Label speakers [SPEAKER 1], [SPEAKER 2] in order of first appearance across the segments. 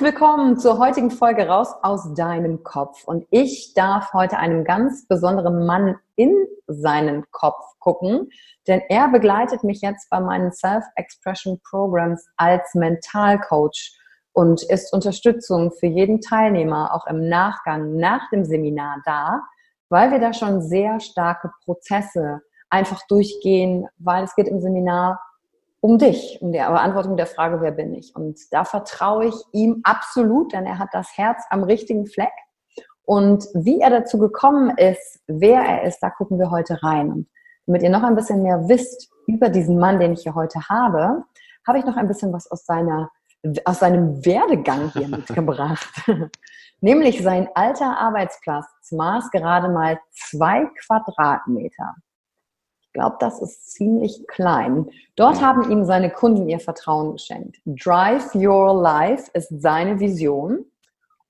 [SPEAKER 1] Herzlich willkommen zur heutigen Folge raus aus deinem Kopf. Und ich darf heute einem ganz besonderen Mann in seinen Kopf gucken, denn er begleitet mich jetzt bei meinen Self-Expression Programs als Mentalcoach und ist Unterstützung für jeden Teilnehmer auch im Nachgang nach dem Seminar da, weil wir da schon sehr starke Prozesse einfach durchgehen, weil es geht im Seminar um dich, um die Beantwortung der Frage, wer bin ich? Und da vertraue ich ihm absolut, denn er hat das Herz am richtigen Fleck. Und wie er dazu gekommen ist, wer er ist, da gucken wir heute rein. Und damit ihr noch ein bisschen mehr wisst über diesen Mann, den ich hier heute habe, habe ich noch ein bisschen was aus seiner, aus seinem Werdegang hier mitgebracht. Nämlich sein alter Arbeitsplatz maß gerade mal zwei Quadratmeter. Glaube, das ist ziemlich klein. Dort haben ihm seine Kunden ihr Vertrauen geschenkt. Drive Your Life ist seine Vision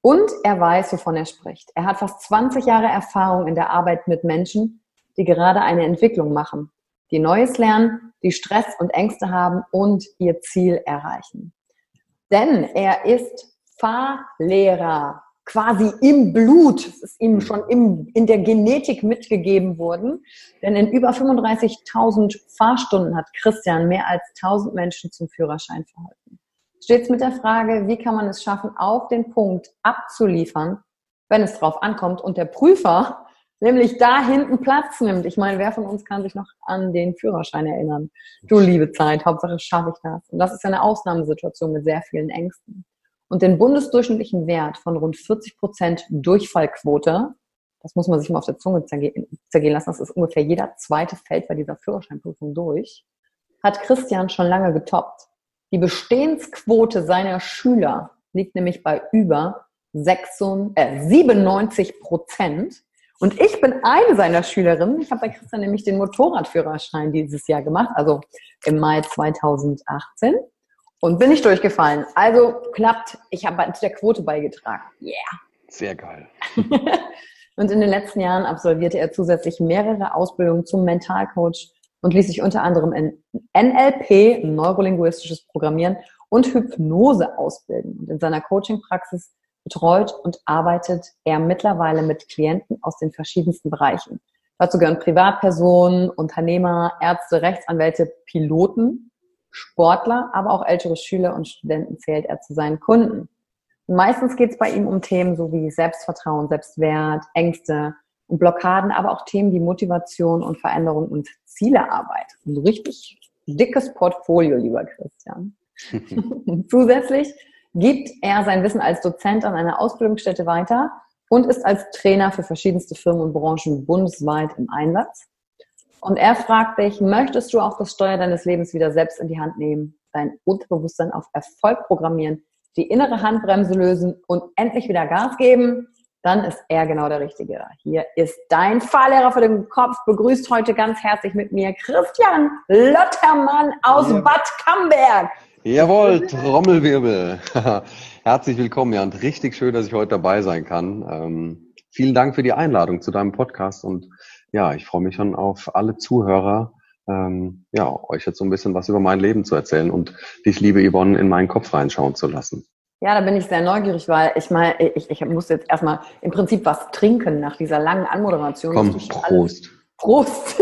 [SPEAKER 1] und er weiß, wovon er spricht. Er hat fast 20 Jahre Erfahrung in der Arbeit mit Menschen, die gerade eine Entwicklung machen, die Neues lernen, die Stress und Ängste haben und ihr Ziel erreichen. Denn er ist Fahrlehrer quasi im Blut, es ist ihm schon im, in der Genetik mitgegeben worden. Denn in über 35.000 Fahrstunden hat Christian mehr als 1000 Menschen zum Führerschein verholfen. Stets mit der Frage, wie kann man es schaffen, auf den Punkt abzuliefern, wenn es drauf ankommt und der Prüfer nämlich da hinten Platz nimmt. Ich meine, wer von uns kann sich noch an den Führerschein erinnern? Du liebe Zeit, Hauptsache schaffe ich das. Und das ist ja eine Ausnahmesituation mit sehr vielen Ängsten und den bundesdurchschnittlichen Wert von rund 40 Prozent Durchfallquote, das muss man sich mal auf der Zunge zergehen lassen, das ist ungefähr jeder zweite fällt bei dieser Führerscheinprüfung durch, hat Christian schon lange getoppt. Die Bestehensquote seiner Schüler liegt nämlich bei über 96, äh, 97 Prozent. Und ich bin eine seiner Schülerinnen. Ich habe bei Christian nämlich den Motorradführerschein dieses Jahr gemacht, also im Mai 2018 und bin nicht durchgefallen. Also klappt, ich habe zu der Quote beigetragen. Yeah.
[SPEAKER 2] Sehr geil.
[SPEAKER 1] und in den letzten Jahren absolvierte er zusätzlich mehrere Ausbildungen zum Mentalcoach und ließ sich unter anderem in NLP, neurolinguistisches Programmieren und Hypnose ausbilden. Und in seiner Coaching-Praxis betreut und arbeitet er mittlerweile mit Klienten aus den verschiedensten Bereichen. Dazu gehören Privatpersonen, Unternehmer, Ärzte, Rechtsanwälte, Piloten, Sportler, aber auch ältere Schüler und Studenten zählt er zu seinen Kunden. meistens geht es bei ihm um Themen so wie Selbstvertrauen, Selbstwert, Ängste und Blockaden, aber auch Themen wie Motivation und Veränderung und Zielearbeit. Ein richtig dickes Portfolio, lieber Christian. Zusätzlich gibt er sein Wissen als Dozent an einer Ausbildungsstätte weiter und ist als Trainer für verschiedenste Firmen und Branchen bundesweit im Einsatz. Und er fragt dich, möchtest du auch das Steuer deines Lebens wieder selbst in die Hand nehmen, dein Unterbewusstsein auf Erfolg programmieren, die innere Handbremse lösen und endlich wieder Gas geben? Dann ist er genau der Richtige. Hier ist dein Fahrlehrer für den Kopf. Begrüßt heute ganz herzlich mit mir Christian Lottermann aus ja. Bad Camberg.
[SPEAKER 2] Jawohl, Trommelwirbel. Herzlich willkommen, ja, und richtig schön, dass ich heute dabei sein kann. Ähm, vielen Dank für die Einladung zu deinem Podcast und ja, ich freue mich schon auf alle Zuhörer, ähm, ja, euch jetzt so ein bisschen was über mein Leben zu erzählen und dich, liebe Yvonne, in meinen Kopf reinschauen zu lassen.
[SPEAKER 1] Ja, da bin ich sehr neugierig, weil ich meine, ich, ich muss jetzt erstmal im Prinzip was trinken nach dieser langen Anmoderation.
[SPEAKER 2] Komm, Prost.
[SPEAKER 1] Prost.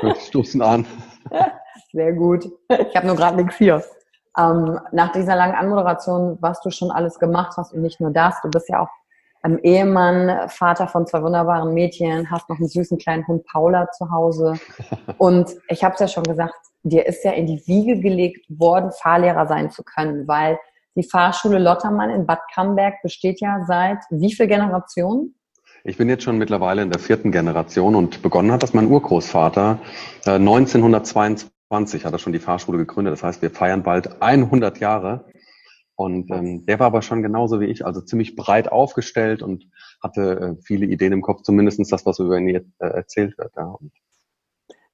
[SPEAKER 2] Wir stoßen an.
[SPEAKER 1] Sehr gut. Ich habe nur gerade nichts hier. Ähm, nach dieser langen Anmoderation, was du schon alles gemacht hast und nicht nur das, du bist ja auch ähm, Ehemann, Vater von zwei wunderbaren Mädchen, hast noch einen süßen kleinen Hund Paula zu Hause. Und ich habe es ja schon gesagt, dir ist ja in die Wiege gelegt worden, Fahrlehrer sein zu können, weil die Fahrschule Lottermann in Bad Camberg besteht ja seit wie viel Generationen?
[SPEAKER 2] Ich bin jetzt schon mittlerweile in der vierten Generation und begonnen hat das mein Urgroßvater äh, 1922 20 hat er schon die Fahrschule gegründet. Das heißt, wir feiern bald 100 Jahre. Und ähm, der war aber schon genauso wie ich, also ziemlich breit aufgestellt und hatte äh, viele Ideen im Kopf, zumindestens das, was über ihn äh, erzählt wird. Ja. Und,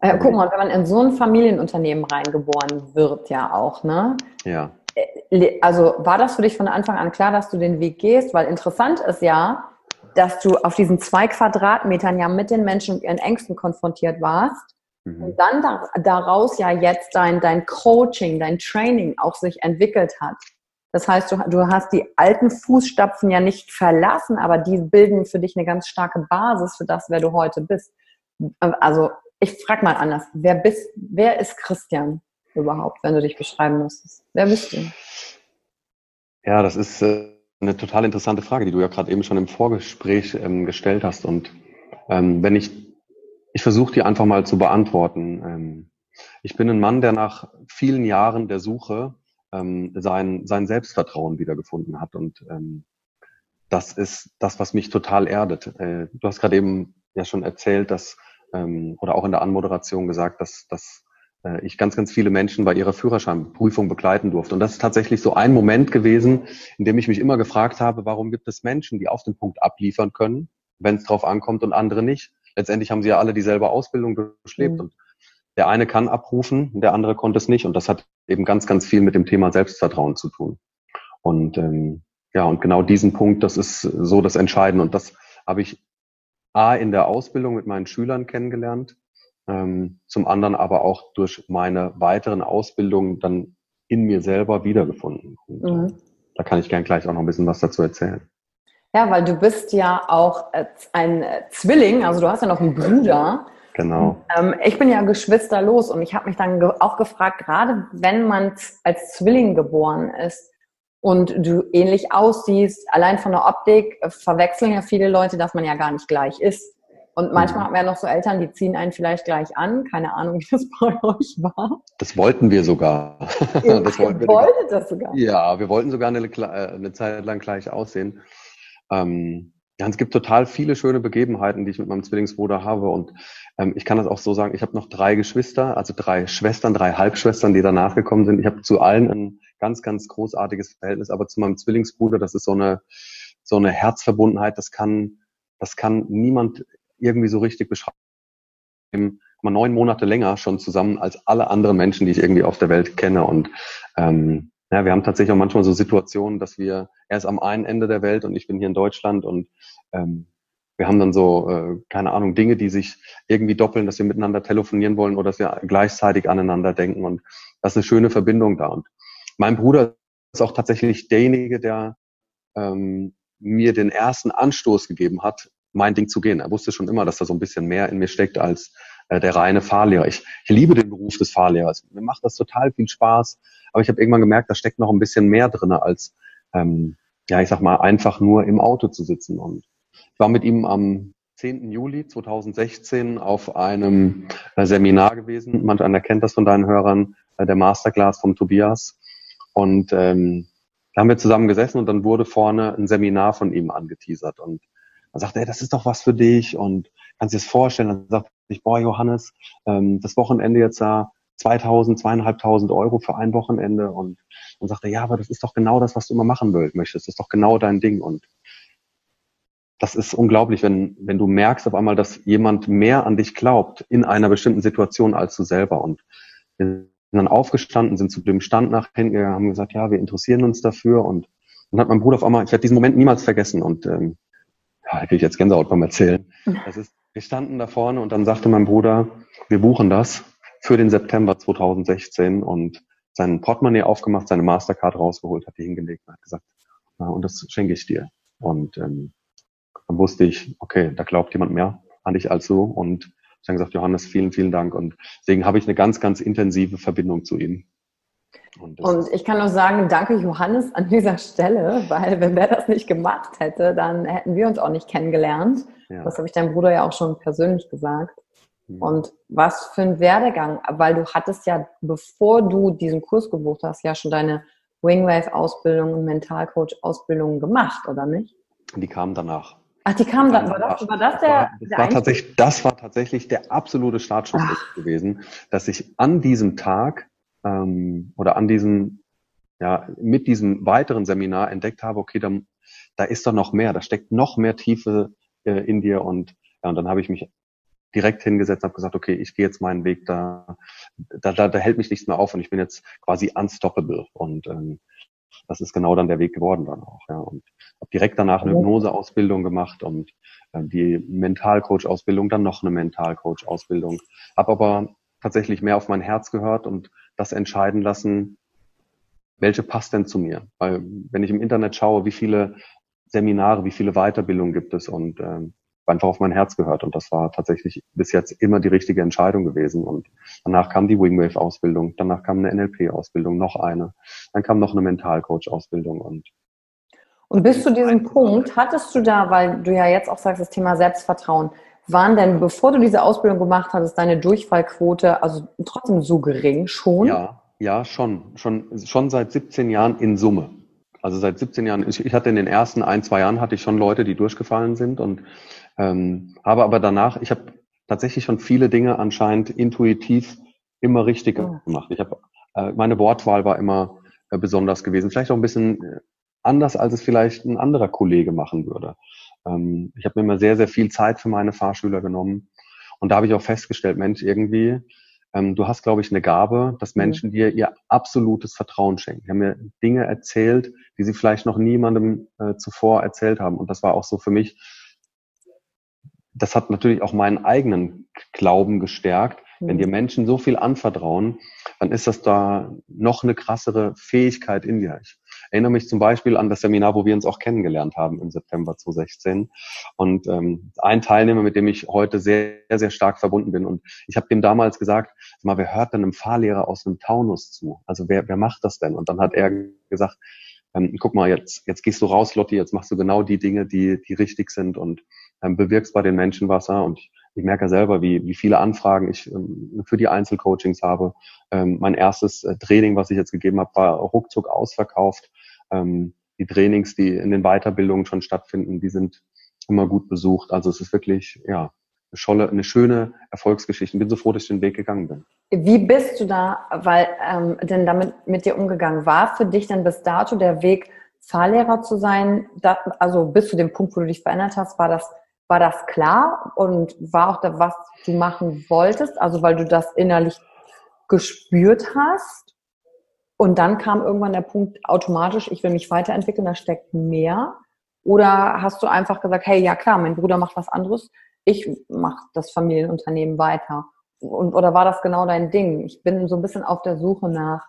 [SPEAKER 1] äh, guck mal, wenn man in so ein Familienunternehmen reingeboren wird, ja auch, ne?
[SPEAKER 2] Ja.
[SPEAKER 1] Äh, also war das für dich von Anfang an klar, dass du den Weg gehst? Weil interessant ist ja, dass du auf diesen zwei Quadratmetern ja mit den Menschen und ihren Ängsten konfrontiert warst Mhm. Und dann da, daraus ja jetzt dein, dein Coaching, dein Training auch sich entwickelt hat. Das heißt, du, du hast die alten Fußstapfen ja nicht verlassen, aber die bilden für dich eine ganz starke Basis für das, wer du heute bist. Also ich frage mal anders, wer bist, wer ist Christian überhaupt, wenn du dich beschreiben müsstest? Wer bist du?
[SPEAKER 2] Ja, das ist äh, eine total interessante Frage, die du ja gerade eben schon im Vorgespräch ähm, gestellt hast. Und ähm, wenn ich ich versuche die einfach mal zu beantworten. Ähm, ich bin ein Mann, der nach vielen Jahren der Suche ähm, sein, sein Selbstvertrauen wiedergefunden hat. Und ähm, das ist das, was mich total erdet. Äh, du hast gerade eben ja schon erzählt, dass, oder auch in der Anmoderation gesagt, dass, dass äh, ich ganz, ganz viele Menschen bei ihrer Führerscheinprüfung begleiten durfte. Und das ist tatsächlich so ein Moment gewesen, in dem ich mich immer gefragt habe, warum gibt es Menschen, die auf den Punkt abliefern können, wenn es drauf ankommt und andere nicht letztendlich haben sie ja alle dieselbe Ausbildung durchlebt mhm. und der eine kann abrufen, der andere konnte es nicht und das hat eben ganz, ganz viel mit dem Thema Selbstvertrauen zu tun. Und ähm, ja, und genau diesen Punkt, das ist so das Entscheidende und das habe ich A in der Ausbildung mit meinen Schülern kennengelernt, ähm, zum anderen aber auch durch meine weiteren Ausbildungen dann in mir selber wiedergefunden. Und, mhm. Da kann ich gern gleich auch noch ein bisschen was dazu erzählen.
[SPEAKER 1] Ja, weil du bist ja auch äh, ein äh, Zwilling, also du hast ja noch einen Bruder.
[SPEAKER 2] Genau.
[SPEAKER 1] Ähm, ich bin ja geschwisterlos und ich habe mich dann auch gefragt, gerade wenn man als Zwilling geboren ist und du ähnlich aussiehst, allein von der Optik äh, verwechseln ja viele Leute, dass man ja gar nicht gleich ist. Und manchmal mhm. haben wir ja noch so Eltern, die ziehen einen vielleicht gleich an. Keine Ahnung, wie das bei euch war.
[SPEAKER 2] Das wollten wir sogar.
[SPEAKER 1] Ja, das wollten wir wolltet das sogar?
[SPEAKER 2] Ja, wir wollten sogar eine, eine Zeit lang gleich aussehen. Ähm, ja, es gibt total viele schöne Begebenheiten, die ich mit meinem Zwillingsbruder habe. Und ähm, ich kann das auch so sagen, ich habe noch drei Geschwister, also drei Schwestern, drei Halbschwestern, die danach gekommen sind. Ich habe zu allen ein ganz, ganz großartiges Verhältnis, aber zu meinem Zwillingsbruder, das ist so eine, so eine Herzverbundenheit, das kann, das kann niemand irgendwie so richtig beschreiben. Mal neun Monate länger schon zusammen als alle anderen Menschen, die ich irgendwie auf der Welt kenne. Und ähm, ja, wir haben tatsächlich auch manchmal so Situationen, dass wir, er ist am einen Ende der Welt und ich bin hier in Deutschland und ähm, wir haben dann so, äh, keine Ahnung, Dinge, die sich irgendwie doppeln, dass wir miteinander telefonieren wollen oder dass wir gleichzeitig aneinander denken und das ist eine schöne Verbindung da. Und mein Bruder ist auch tatsächlich derjenige, der ähm, mir den ersten Anstoß gegeben hat, mein Ding zu gehen. Er wusste schon immer, dass da so ein bisschen mehr in mir steckt als äh, der reine Fahrlehrer. Ich, ich liebe den Beruf des Fahrlehrers. Mir macht das total viel Spaß. Aber ich habe irgendwann gemerkt, da steckt noch ein bisschen mehr drinne als, ähm, ja, ich sag mal, einfach nur im Auto zu sitzen. Und ich war mit ihm am 10. Juli 2016 auf einem äh, Seminar gewesen. Manch einer kennt das von deinen Hörern, äh, der Masterclass vom Tobias. Und ähm, da haben wir zusammen gesessen und dann wurde vorne ein Seminar von ihm angeteasert. Und er sagte, ey, das ist doch was für dich und kannst dir das vorstellen. Dann sagte ich, boah, Johannes, ähm, das Wochenende jetzt da 2000, zweieinhalbtausend Euro für ein Wochenende. Und dann sagte er, ja, aber das ist doch genau das, was du immer machen möchtest. Das ist doch genau dein Ding. Und das ist unglaublich, wenn, wenn du merkst auf einmal, dass jemand mehr an dich glaubt in einer bestimmten Situation als du selber. Und sind dann aufgestanden, sind zu dem Stand nach hinten haben gesagt, ja, wir interessieren uns dafür. Und dann hat mein Bruder auf einmal, ich werde diesen Moment niemals vergessen. Und ähm, da kriege ich jetzt Gänsehaut beim Erzählen. Das ist, wir standen da vorne und dann sagte mein Bruder, wir buchen das für den September 2016 und sein Portemonnaie aufgemacht, seine Mastercard rausgeholt, hat die hingelegt und hat gesagt, ja, und das schenke ich dir. Und ähm, dann wusste ich, okay, da glaubt jemand mehr an dich als du. Und ich habe gesagt, Johannes, vielen, vielen Dank. Und deswegen habe ich eine ganz, ganz intensive Verbindung zu ihm.
[SPEAKER 1] Und, und, ich kann nur sagen, danke Johannes an dieser Stelle, weil wenn der das nicht gemacht hätte, dann hätten wir uns auch nicht kennengelernt. Ja. Das habe ich deinem Bruder ja auch schon persönlich gesagt. Mhm. Und was für ein Werdegang, weil du hattest ja, bevor du diesen Kurs gebucht hast, ja schon deine Wingwave-Ausbildung und Mentalcoach-Ausbildung gemacht, oder nicht?
[SPEAKER 2] Die kamen danach.
[SPEAKER 1] Ach, die kamen dann. War das, war das der?
[SPEAKER 2] Das, der war, tatsächlich, das war tatsächlich der absolute Startschuss gewesen, dass ich an diesem Tag ähm, oder an diesem, ja, mit diesem weiteren Seminar entdeckt habe, okay, da, da ist doch noch mehr, da steckt noch mehr Tiefe äh, in dir und ja, und dann habe ich mich direkt hingesetzt und habe gesagt, okay, ich gehe jetzt meinen Weg, da, da, da, da hält mich nichts mehr auf und ich bin jetzt quasi unstoppable. Und ähm, das ist genau dann der Weg geworden dann auch. Ja. Und habe direkt danach eine Hypnoseausbildung gemacht und äh, die Mentalcoach-Ausbildung, dann noch eine Mentalcoach-Ausbildung. Habe aber tatsächlich mehr auf mein Herz gehört und das entscheiden lassen, welche passt denn zu mir. Weil wenn ich im Internet schaue, wie viele Seminare, wie viele Weiterbildungen gibt es und ähm, einfach auf mein Herz gehört. Und das war tatsächlich bis jetzt immer die richtige Entscheidung gewesen. Und danach kam die Wingwave-Ausbildung, danach kam eine NLP-Ausbildung, noch eine, dann kam noch eine Mentalcoach-Ausbildung und
[SPEAKER 1] und bis zu diesem Punkt hattest du da, weil du ja jetzt auch sagst, das Thema Selbstvertrauen, waren denn, bevor du diese Ausbildung gemacht hattest, deine Durchfallquote also trotzdem so gering schon?
[SPEAKER 2] Ja, ja, schon. Schon, schon seit 17 Jahren in Summe. Also seit 17 Jahren, ich, ich hatte in den ersten ein, zwei Jahren hatte ich schon Leute, die durchgefallen sind und ähm, habe aber danach, ich habe tatsächlich schon viele Dinge anscheinend intuitiv immer richtig gemacht. Ich habe äh, meine Wortwahl war immer äh, besonders gewesen, vielleicht auch ein bisschen äh, anders, als es vielleicht ein anderer Kollege machen würde. Ähm, ich habe mir immer sehr, sehr viel Zeit für meine Fahrschüler genommen und da habe ich auch festgestellt, Mensch, irgendwie, ähm, du hast, glaube ich, eine Gabe, dass mhm. Menschen dir ihr absolutes Vertrauen schenken. Die haben mir Dinge erzählt, die sie vielleicht noch niemandem äh, zuvor erzählt haben. Und das war auch so für mich das hat natürlich auch meinen eigenen Glauben gestärkt. Wenn mhm. dir Menschen so viel anvertrauen, dann ist das da noch eine krassere Fähigkeit in dir. Ich erinnere mich zum Beispiel an das Seminar, wo wir uns auch kennengelernt haben im September 2016. Und ähm, ein Teilnehmer, mit dem ich heute sehr, sehr stark verbunden bin. Und ich habe dem damals gesagt, mal, wer hört denn einem Fahrlehrer aus einem Taunus zu? Also wer, wer macht das denn? Und dann hat er gesagt, ähm, guck mal, jetzt, jetzt gehst du raus, Lotti, jetzt machst du genau die Dinge, die, die richtig sind und ähm, bewirkst bei den Menschen was. Und ich, ich merke ja selber, wie, wie viele Anfragen ich ähm, für die Einzelcoachings habe. Ähm, mein erstes äh, Training, was ich jetzt gegeben habe, war ruckzuck ausverkauft. Ähm, die Trainings, die in den Weiterbildungen schon stattfinden, die sind immer gut besucht. Also es ist wirklich, ja, eine, scholle, eine schöne Erfolgsgeschichte. Ich bin so froh, dass ich den Weg gegangen bin.
[SPEAKER 1] Wie bist du da, weil ähm, denn damit mit dir umgegangen war für dich denn bis dato der Weg, Fahrlehrer zu sein? Da, also bis zu dem Punkt, wo du dich verändert hast, war das war das klar und war auch da, was du machen wolltest? Also weil du das innerlich gespürt hast und dann kam irgendwann der Punkt automatisch, ich will mich weiterentwickeln, da steckt mehr. Oder hast du einfach gesagt, hey, ja klar, mein Bruder macht was anderes, ich mache das Familienunternehmen weiter. Und, oder war das genau dein Ding? Ich bin so ein bisschen auf der Suche nach,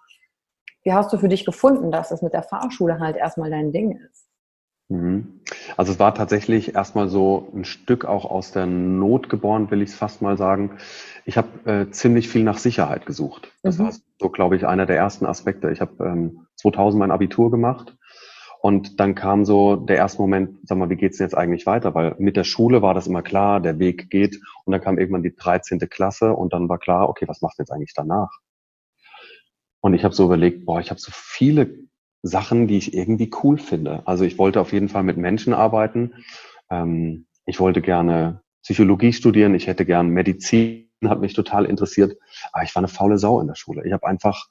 [SPEAKER 1] wie hast du für dich gefunden, dass es mit der Fahrschule halt erstmal dein Ding ist?
[SPEAKER 2] Mhm. Also es war tatsächlich erstmal so ein Stück auch aus der Not geboren, will ich es fast mal sagen. Ich habe äh, ziemlich viel nach Sicherheit gesucht. Das mhm. war so, glaube ich, einer der ersten Aspekte. Ich habe ähm, 2000 mein Abitur gemacht und dann kam so der erste Moment, sag mal, wie geht's denn jetzt eigentlich weiter? Weil mit der Schule war das immer klar, der Weg geht und dann kam irgendwann die 13. Klasse und dann war klar, okay, was machst du jetzt eigentlich danach? Und ich habe so überlegt, boah, ich habe so viele Sachen, die ich irgendwie cool finde. Also ich wollte auf jeden Fall mit Menschen arbeiten. Ähm, ich wollte gerne Psychologie studieren. Ich hätte gern Medizin, hat mich total interessiert. Aber ich war eine faule Sau in der Schule. Ich habe einfach,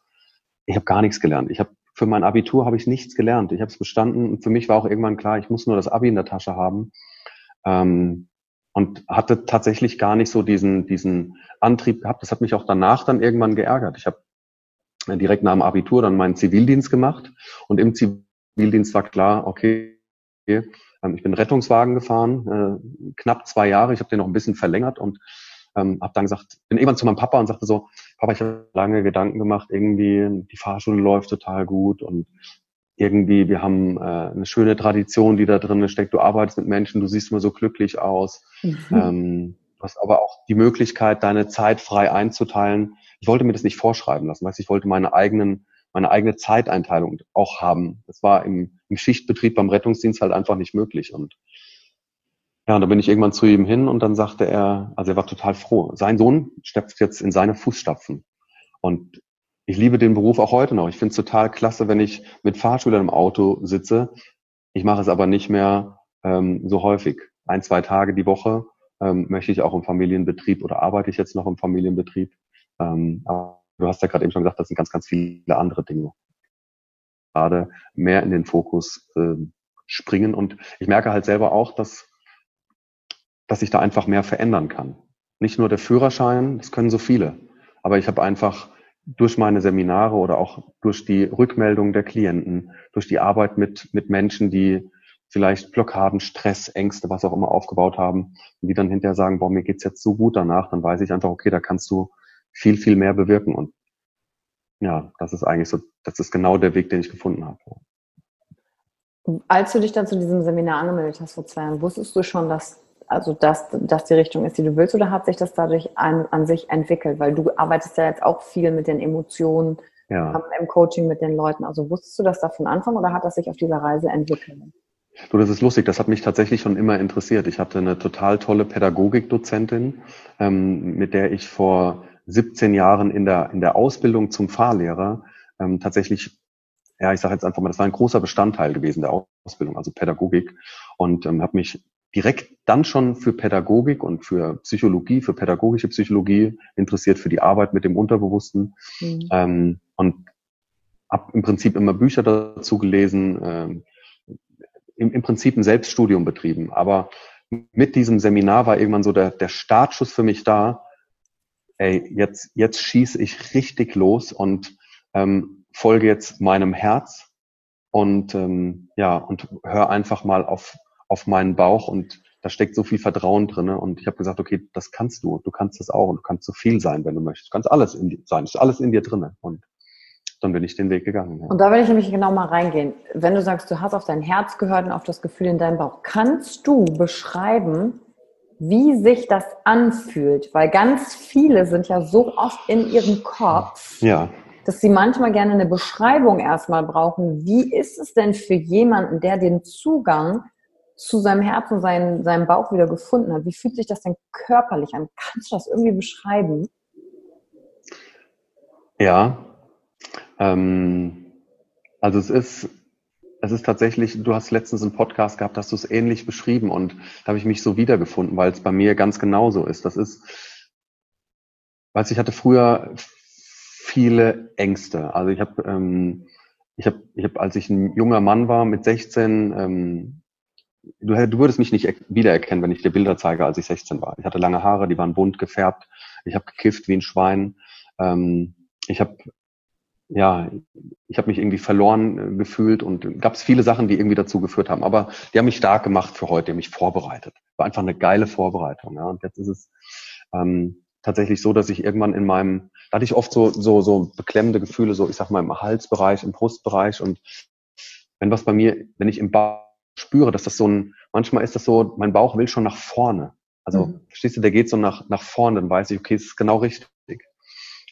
[SPEAKER 2] ich habe gar nichts gelernt. Ich habe für mein Abitur habe ich nichts gelernt. Ich habe es bestanden und für mich war auch irgendwann klar, ich muss nur das Abi in der Tasche haben. Ähm, und hatte tatsächlich gar nicht so diesen, diesen Antrieb gehabt. Das hat mich auch danach dann irgendwann geärgert. Ich habe direkt nach dem Abitur dann meinen Zivildienst gemacht und im Zivildienst war klar, okay, ähm, ich bin Rettungswagen gefahren, äh, knapp zwei Jahre, ich habe den noch ein bisschen verlängert und ähm, habe dann gesagt, bin irgendwann zu meinem Papa und sagte so, Papa, ich habe lange Gedanken gemacht, irgendwie die Fahrschule läuft total gut und irgendwie, wir haben äh, eine schöne Tradition, die da drin steckt. Du arbeitest mit Menschen, du siehst immer so glücklich aus. Mhm. Ähm, du hast aber auch die Möglichkeit, deine Zeit frei einzuteilen ich wollte mir das nicht vorschreiben lassen, weißt, ich wollte meine eigenen, meine eigene Zeiteinteilung auch haben. Das war im, im Schichtbetrieb beim Rettungsdienst halt einfach nicht möglich und ja, und da bin ich irgendwann zu ihm hin und dann sagte er, also er war total froh. Sein Sohn steppt jetzt in seine Fußstapfen. Und ich liebe den Beruf auch heute noch. Ich finde es total klasse, wenn ich mit Fahrschülern im Auto sitze. Ich mache es aber nicht mehr ähm, so häufig. Ein, zwei Tage die Woche ähm, möchte ich auch im Familienbetrieb oder arbeite ich jetzt noch im Familienbetrieb. Ähm, aber du hast ja gerade eben schon gesagt, das sind ganz, ganz viele andere Dinge. Gerade mehr in den Fokus äh, springen. Und ich merke halt selber auch, dass, dass ich da einfach mehr verändern kann. Nicht nur der Führerschein, das können so viele. Aber ich habe einfach durch meine Seminare oder auch durch die Rückmeldung der Klienten, durch die Arbeit mit, mit Menschen, die vielleicht Blockaden, Stress, Ängste, was auch immer aufgebaut haben, und die dann hinterher sagen, boah, mir geht's jetzt so gut danach, dann weiß ich einfach, okay, da kannst du viel, viel mehr bewirken. Und ja, das ist eigentlich so, das ist genau der Weg, den ich gefunden habe.
[SPEAKER 1] Als du dich dann zu diesem Seminar angemeldet hast vor zwei Jahren, wusstest du schon, dass also dass das die Richtung ist, die du willst, oder hat sich das dadurch an, an sich entwickelt? Weil du arbeitest ja jetzt auch viel mit den Emotionen ja. Ähm, im Coaching mit den Leuten. Also wusstest du das da von Anfang oder hat das sich auf dieser Reise entwickelt?
[SPEAKER 2] Du, das ist lustig, das hat mich tatsächlich schon immer interessiert. Ich hatte eine total tolle Pädagogikdozentin, ähm, mit der ich vor 17 Jahren in der, in der Ausbildung zum Fahrlehrer ähm, tatsächlich, ja, ich sage jetzt einfach mal, das war ein großer Bestandteil gewesen der Ausbildung, also Pädagogik. Und ähm, habe mich direkt dann schon für Pädagogik und für Psychologie, für pädagogische Psychologie interessiert, für die Arbeit mit dem Unterbewussten. Mhm. Ähm, und habe im Prinzip immer Bücher dazu gelesen, ähm, im, im Prinzip ein Selbststudium betrieben. Aber mit diesem Seminar war irgendwann so der, der Startschuss für mich da, ey, jetzt, jetzt schieße ich richtig los und ähm, folge jetzt meinem Herz und ähm, ja, und hör einfach mal auf, auf meinen Bauch und da steckt so viel Vertrauen drinne und ich habe gesagt, okay, das kannst du, du kannst das auch und du kannst so viel sein, wenn du möchtest. Du kannst alles in dir sein, ist alles in dir drinne und dann bin ich den Weg gegangen.
[SPEAKER 1] Ja. Und da will ich nämlich genau mal reingehen. Wenn du sagst, du hast auf dein Herz gehört und auf das Gefühl in deinem Bauch, kannst du beschreiben, wie sich das anfühlt, weil ganz viele sind ja so oft in ihrem Kopf, ja. dass sie manchmal gerne eine Beschreibung erstmal brauchen. Wie ist es denn für jemanden, der den Zugang zu seinem Herzen, seinen, seinem Bauch wieder gefunden hat? Wie fühlt sich das denn körperlich an? Kannst du das irgendwie beschreiben?
[SPEAKER 2] Ja, ähm, also es ist es ist tatsächlich, du hast letztens einen Podcast gehabt, hast du es ähnlich beschrieben und da habe ich mich so wiedergefunden, weil es bei mir ganz genauso ist. Das ist, weiß ich hatte früher viele Ängste. Also ich habe, ähm, ich habe, ich habe, als ich ein junger Mann war mit 16, ähm, du, du würdest mich nicht wiedererkennen, wenn ich dir Bilder zeige, als ich 16 war. Ich hatte lange Haare, die waren bunt gefärbt. Ich habe gekifft wie ein Schwein. Ähm, ich habe ja, ich habe mich irgendwie verloren äh, gefühlt und gab es viele Sachen, die irgendwie dazu geführt haben. Aber die haben mich stark gemacht für heute, die haben mich vorbereitet. War einfach eine geile Vorbereitung. Ja. Und jetzt ist es ähm, tatsächlich so, dass ich irgendwann in meinem, da hatte ich oft so, so, so beklemmende Gefühle, so ich sag mal im Halsbereich, im Brustbereich und wenn was bei mir, wenn ich im Bauch spüre, dass das so ein, manchmal ist das so, mein Bauch will schon nach vorne. Also, mhm. verstehst du, der geht so nach, nach vorne, dann weiß ich, okay, es ist genau richtig.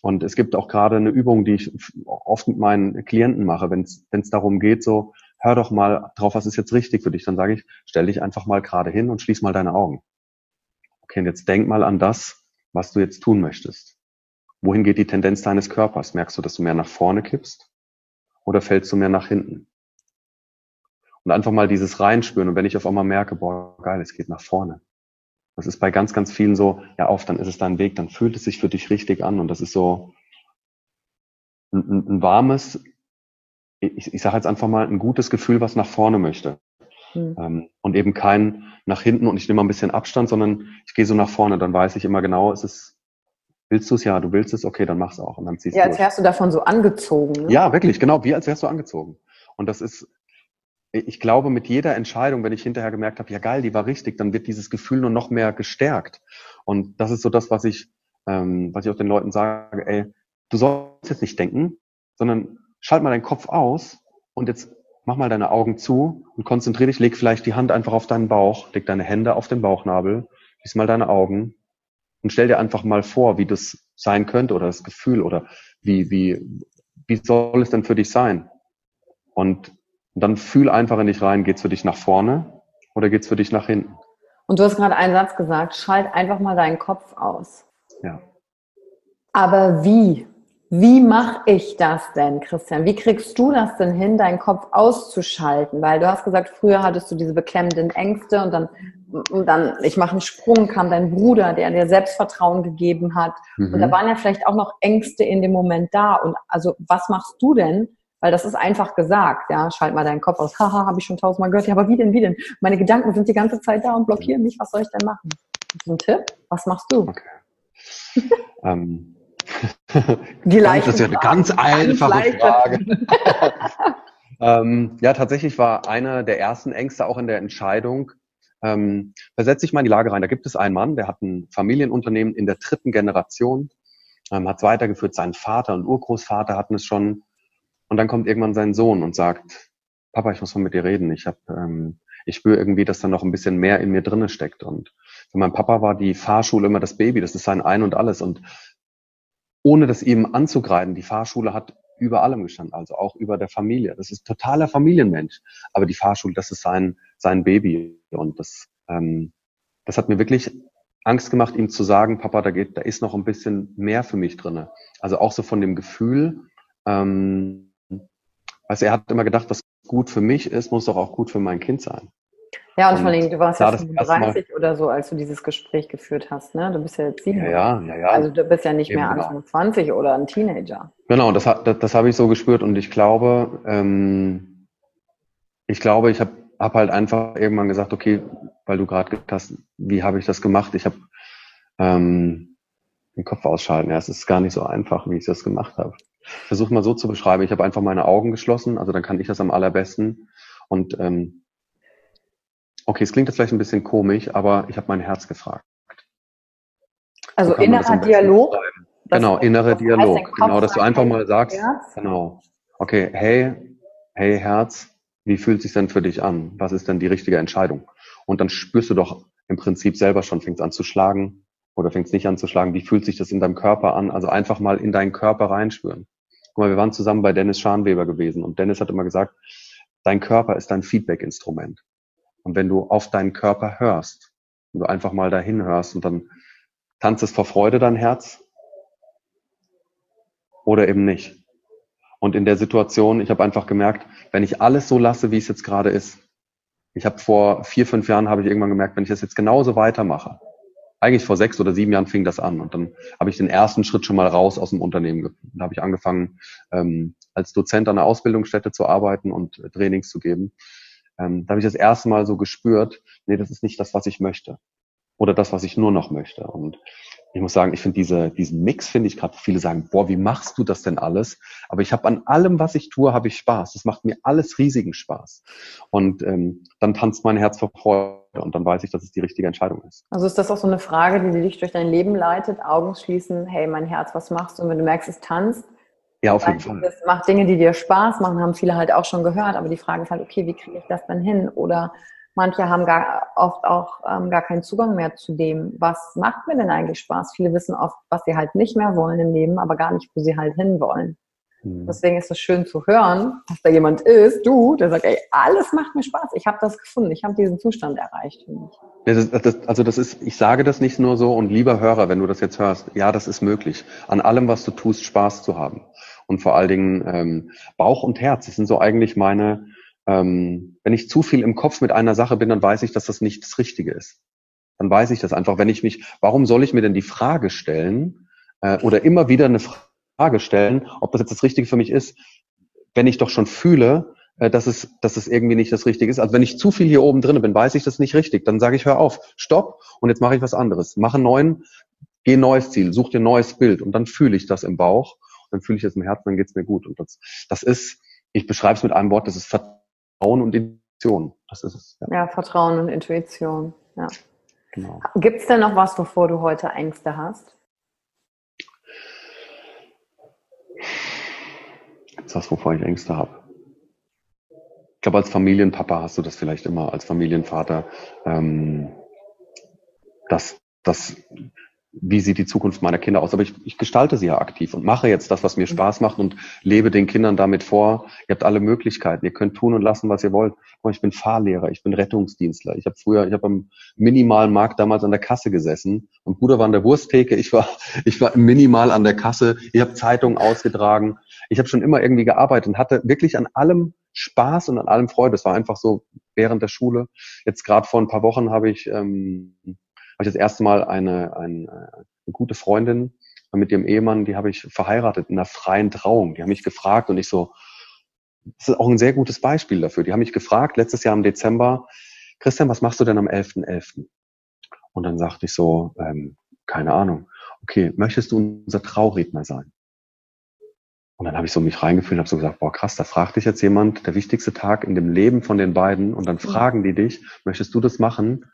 [SPEAKER 2] Und es gibt auch gerade eine Übung, die ich oft mit meinen Klienten mache, wenn es darum geht, so, hör doch mal drauf, was ist jetzt richtig für dich. Dann sage ich, stell dich einfach mal gerade hin und schließ mal deine Augen. Okay, und jetzt denk mal an das, was du jetzt tun möchtest. Wohin geht die Tendenz deines Körpers? Merkst du, dass du mehr nach vorne kippst? Oder fällst du mehr nach hinten? Und einfach mal dieses reinspüren. Und wenn ich auf einmal merke, boah, geil, es geht nach vorne. Das ist bei ganz, ganz vielen so, ja, auf, dann ist es dein Weg, dann fühlt es sich für dich richtig an. Und das ist so ein, ein, ein warmes, ich, ich sage jetzt einfach mal, ein gutes Gefühl, was nach vorne möchte. Mhm. und eben kein nach hinten und ich nehme mal ein bisschen Abstand, sondern ich gehe so nach vorne, dann weiß ich immer genau, es ist, willst du es ja, du willst es, okay, dann mach's auch und dann ziehst
[SPEAKER 1] Ja, als wärst du davon so angezogen.
[SPEAKER 2] Ne? Ja, wirklich, genau, wie als wärst du angezogen. Und das ist, ich glaube, mit jeder Entscheidung, wenn ich hinterher gemerkt habe, ja geil, die war richtig, dann wird dieses Gefühl nur noch mehr gestärkt. Und das ist so das, was ich, ähm, was ich auch den Leuten sage, ey, du sollst jetzt nicht denken, sondern schalt mal deinen Kopf aus und jetzt mach mal deine Augen zu und konzentriere dich, leg vielleicht die Hand einfach auf deinen Bauch, leg deine Hände auf den Bauchnabel, schließ mal deine Augen und stell dir einfach mal vor, wie das sein könnte oder das Gefühl oder wie, wie, wie soll es denn für dich sein? Und dann fühl einfach in dich rein, geht's für dich nach vorne oder geht's für dich nach hinten?
[SPEAKER 1] Und du hast gerade einen Satz gesagt, schalt einfach mal deinen Kopf aus.
[SPEAKER 2] Ja.
[SPEAKER 1] Aber wie? Wie mache ich das denn, Christian? Wie kriegst du das denn hin, deinen Kopf auszuschalten? Weil du hast gesagt, früher hattest du diese beklemmenden Ängste und dann, und dann ich mache einen Sprung, kam dein Bruder, der dir Selbstvertrauen gegeben hat. Mhm. Und da waren ja vielleicht auch noch Ängste in dem Moment da. Und also, was machst du denn? Weil das ist einfach gesagt, ja, schalt mal deinen Kopf aus. Haha, habe ich schon tausendmal gehört. Ja, aber wie denn, wie denn? Meine Gedanken sind die ganze Zeit da und blockieren mich. Was soll ich denn machen? Das ein Tipp. Was machst du?
[SPEAKER 2] Okay. ähm
[SPEAKER 1] die leichte
[SPEAKER 2] Das ist ja eine ganz einfache Frage. ähm, ja, tatsächlich war einer der ersten Ängste auch in der Entscheidung, ähm, versetz dich mal in die Lage rein. Da gibt es einen Mann, der hat ein Familienunternehmen in der dritten Generation, ähm, hat es weitergeführt. Sein Vater und Urgroßvater hatten es schon. Und dann kommt irgendwann sein Sohn und sagt, Papa, ich muss mal mit dir reden. Ich habe, ähm, ich spüre irgendwie, dass da noch ein bisschen mehr in mir drinne steckt. Und für meinen Papa war die Fahrschule immer das Baby. Das ist sein Ein und Alles. Und ohne das eben anzugreifen. Die Fahrschule hat über allem gestanden, also auch über der Familie. Das ist totaler Familienmensch. Aber die Fahrschule, das ist sein, sein Baby. Und das, ähm, das hat mir wirklich Angst gemacht, ihm zu sagen, Papa, da geht, da ist noch ein bisschen mehr für mich drinne. Also auch so von dem Gefühl, ähm, also er hat immer gedacht, was gut für mich ist, muss doch auch gut für mein Kind sein.
[SPEAKER 1] Ja, und, und vor allem, du warst ja 35 oder so, als du dieses Gespräch geführt hast, ne? Du bist ja jetzt sieben.
[SPEAKER 2] Ja, ja, ja.
[SPEAKER 1] Also du bist ja nicht Eben mehr genau. Anfang 20 oder ein Teenager.
[SPEAKER 2] Genau, das, das, das habe ich so gespürt und ich glaube, ähm, ich glaube, ich habe hab halt einfach irgendwann gesagt, okay, weil du gerade gesagt hast, wie habe ich das gemacht? Ich habe ähm, den Kopf ausschalten. Ja, es ist gar nicht so einfach, wie ich das gemacht habe. Versuch mal so zu beschreiben. Ich habe einfach meine Augen geschlossen, also dann kann ich das am allerbesten. Und ähm, Okay, es klingt jetzt vielleicht ein bisschen komisch, aber ich habe mein Herz gefragt.
[SPEAKER 1] Also innerer Dialog?
[SPEAKER 2] Genau, innerer Dialog. Genau, dass du einfach mal sagst, Herz? genau, okay, hey, hey Herz, wie fühlt sich denn für dich an? Was ist denn die richtige Entscheidung? Und dann spürst du doch im Prinzip selber schon, fängt es an zu schlagen oder fängt es nicht an zu schlagen. Wie fühlt sich das in deinem Körper an? Also einfach mal in deinen Körper reinspüren. Guck mal, wir waren zusammen bei Dennis Scharnweber gewesen und Dennis hat immer gesagt, dein Körper ist dein Feedback-Instrument. Und wenn du auf deinen Körper hörst, wenn du einfach mal dahin hörst und dann tanzt es vor Freude dein Herz oder eben nicht. Und in der Situation, ich habe einfach gemerkt, wenn ich alles so lasse, wie es jetzt gerade ist, ich habe vor vier, fünf Jahren habe ich irgendwann gemerkt, wenn ich das jetzt genauso weitermache, eigentlich vor sechs oder sieben Jahren fing das an und dann habe ich den ersten Schritt schon mal raus aus dem Unternehmen. Da habe ich angefangen, ähm, als Dozent an einer Ausbildungsstätte zu arbeiten und Trainings zu geben ähm, da habe ich das erste Mal so gespürt, nee, das ist nicht das, was ich möchte. Oder das, was ich nur noch möchte. Und ich muss sagen, ich finde diese, diesen Mix, finde ich gerade, viele sagen, boah, wie machst du das denn alles? Aber ich habe an allem, was ich tue, habe ich Spaß. Das macht mir alles riesigen Spaß. Und ähm, dann tanzt mein Herz vor Freude und dann weiß ich, dass es die richtige Entscheidung ist.
[SPEAKER 1] Also ist das auch so eine Frage, die dich durch dein Leben leitet? Augen schließen, hey, mein Herz, was machst du? Und wenn du merkst, es tanzt,
[SPEAKER 2] Ja, auf jeden Fall.
[SPEAKER 1] Das macht Dinge, die dir Spaß machen, haben viele halt auch schon gehört, aber die Frage ist halt, okay, wie kriege ich das dann hin? Oder manche haben gar oft auch ähm, gar keinen Zugang mehr zu dem, was macht mir denn eigentlich Spaß? Viele wissen oft, was sie halt nicht mehr wollen im Leben, aber gar nicht, wo sie halt hinwollen. Mhm. Deswegen ist es schön zu hören, dass da jemand ist, du, der sagt, ey, alles macht mir Spaß. Ich habe das gefunden. Ich habe diesen Zustand erreicht.
[SPEAKER 2] Das, das, also das ist, ich sage das nicht nur so und lieber Hörer, wenn du das jetzt hörst, ja, das ist möglich. An allem, was du tust, Spaß zu haben. Und vor allen Dingen ähm, Bauch und Herz, das sind so eigentlich meine, ähm, wenn ich zu viel im Kopf mit einer Sache bin, dann weiß ich, dass das nicht das Richtige ist. Dann weiß ich das einfach. Wenn ich mich, warum soll ich mir denn die Frage stellen äh, oder immer wieder eine Frage Frage stellen, ob das jetzt das Richtige für mich ist, wenn ich doch schon fühle, äh, dass es, dass es irgendwie nicht das Richtige ist. Also wenn ich zu viel hier oben drin bin, weiß ich das nicht richtig. Dann sage ich, hör auf, stopp und jetzt mache ich was anderes. Mache einen neuen, geh ein neues Ziel, such dir ein neues Bild und dann fühle ich das im Bauch, dann fühle ich das im Herzen, dann geht's mir gut. Und das, das ist, ich beschreibe es mit einem Wort, das ist Vertrauen und Intuition. Das ist es.
[SPEAKER 1] Ja, ja Vertrauen und Intuition. Ja. Genau. Gibt es denn noch was, wovor du heute Ängste hast?
[SPEAKER 2] Ist das, wovor ich Ängste habe. Ich glaube, als Familienpapa hast du das vielleicht immer, als Familienvater, ähm, dass, dass wie sieht die Zukunft meiner Kinder aus. Aber ich, ich gestalte sie ja aktiv und mache jetzt das, was mir Spaß macht und lebe den Kindern damit vor. Ihr habt alle Möglichkeiten. Ihr könnt tun und lassen, was ihr wollt. Ich bin Fahrlehrer, ich bin Rettungsdienstler. Ich habe früher, ich habe am minimalen Markt damals an der Kasse gesessen. Mein Bruder war an der Wursttheke, ich war, ich war minimal an der Kasse. Ich habe Zeitungen ausgetragen. Ich habe schon immer irgendwie gearbeitet und hatte wirklich an allem Spaß und an allem Freude. Es war einfach so während der Schule. Jetzt gerade vor ein paar Wochen habe ich ähm, habe ich das erste Mal eine, eine, eine gute Freundin mit ihrem Ehemann, die habe ich verheiratet in einer freien Trauung. Die haben mich gefragt und ich so, das ist auch ein sehr gutes Beispiel dafür. Die haben mich gefragt, letztes Jahr im Dezember, Christian, was machst du denn am 11.11.? .11.? Und dann sagte ich so, ähm, keine Ahnung, okay, möchtest du unser Trauredner sein? Und dann habe ich so mich reingefühlt und habe so gesagt, boah krass, da fragt dich jetzt jemand, der wichtigste Tag in dem Leben von den beiden und dann fragen die dich, möchtest du das machen?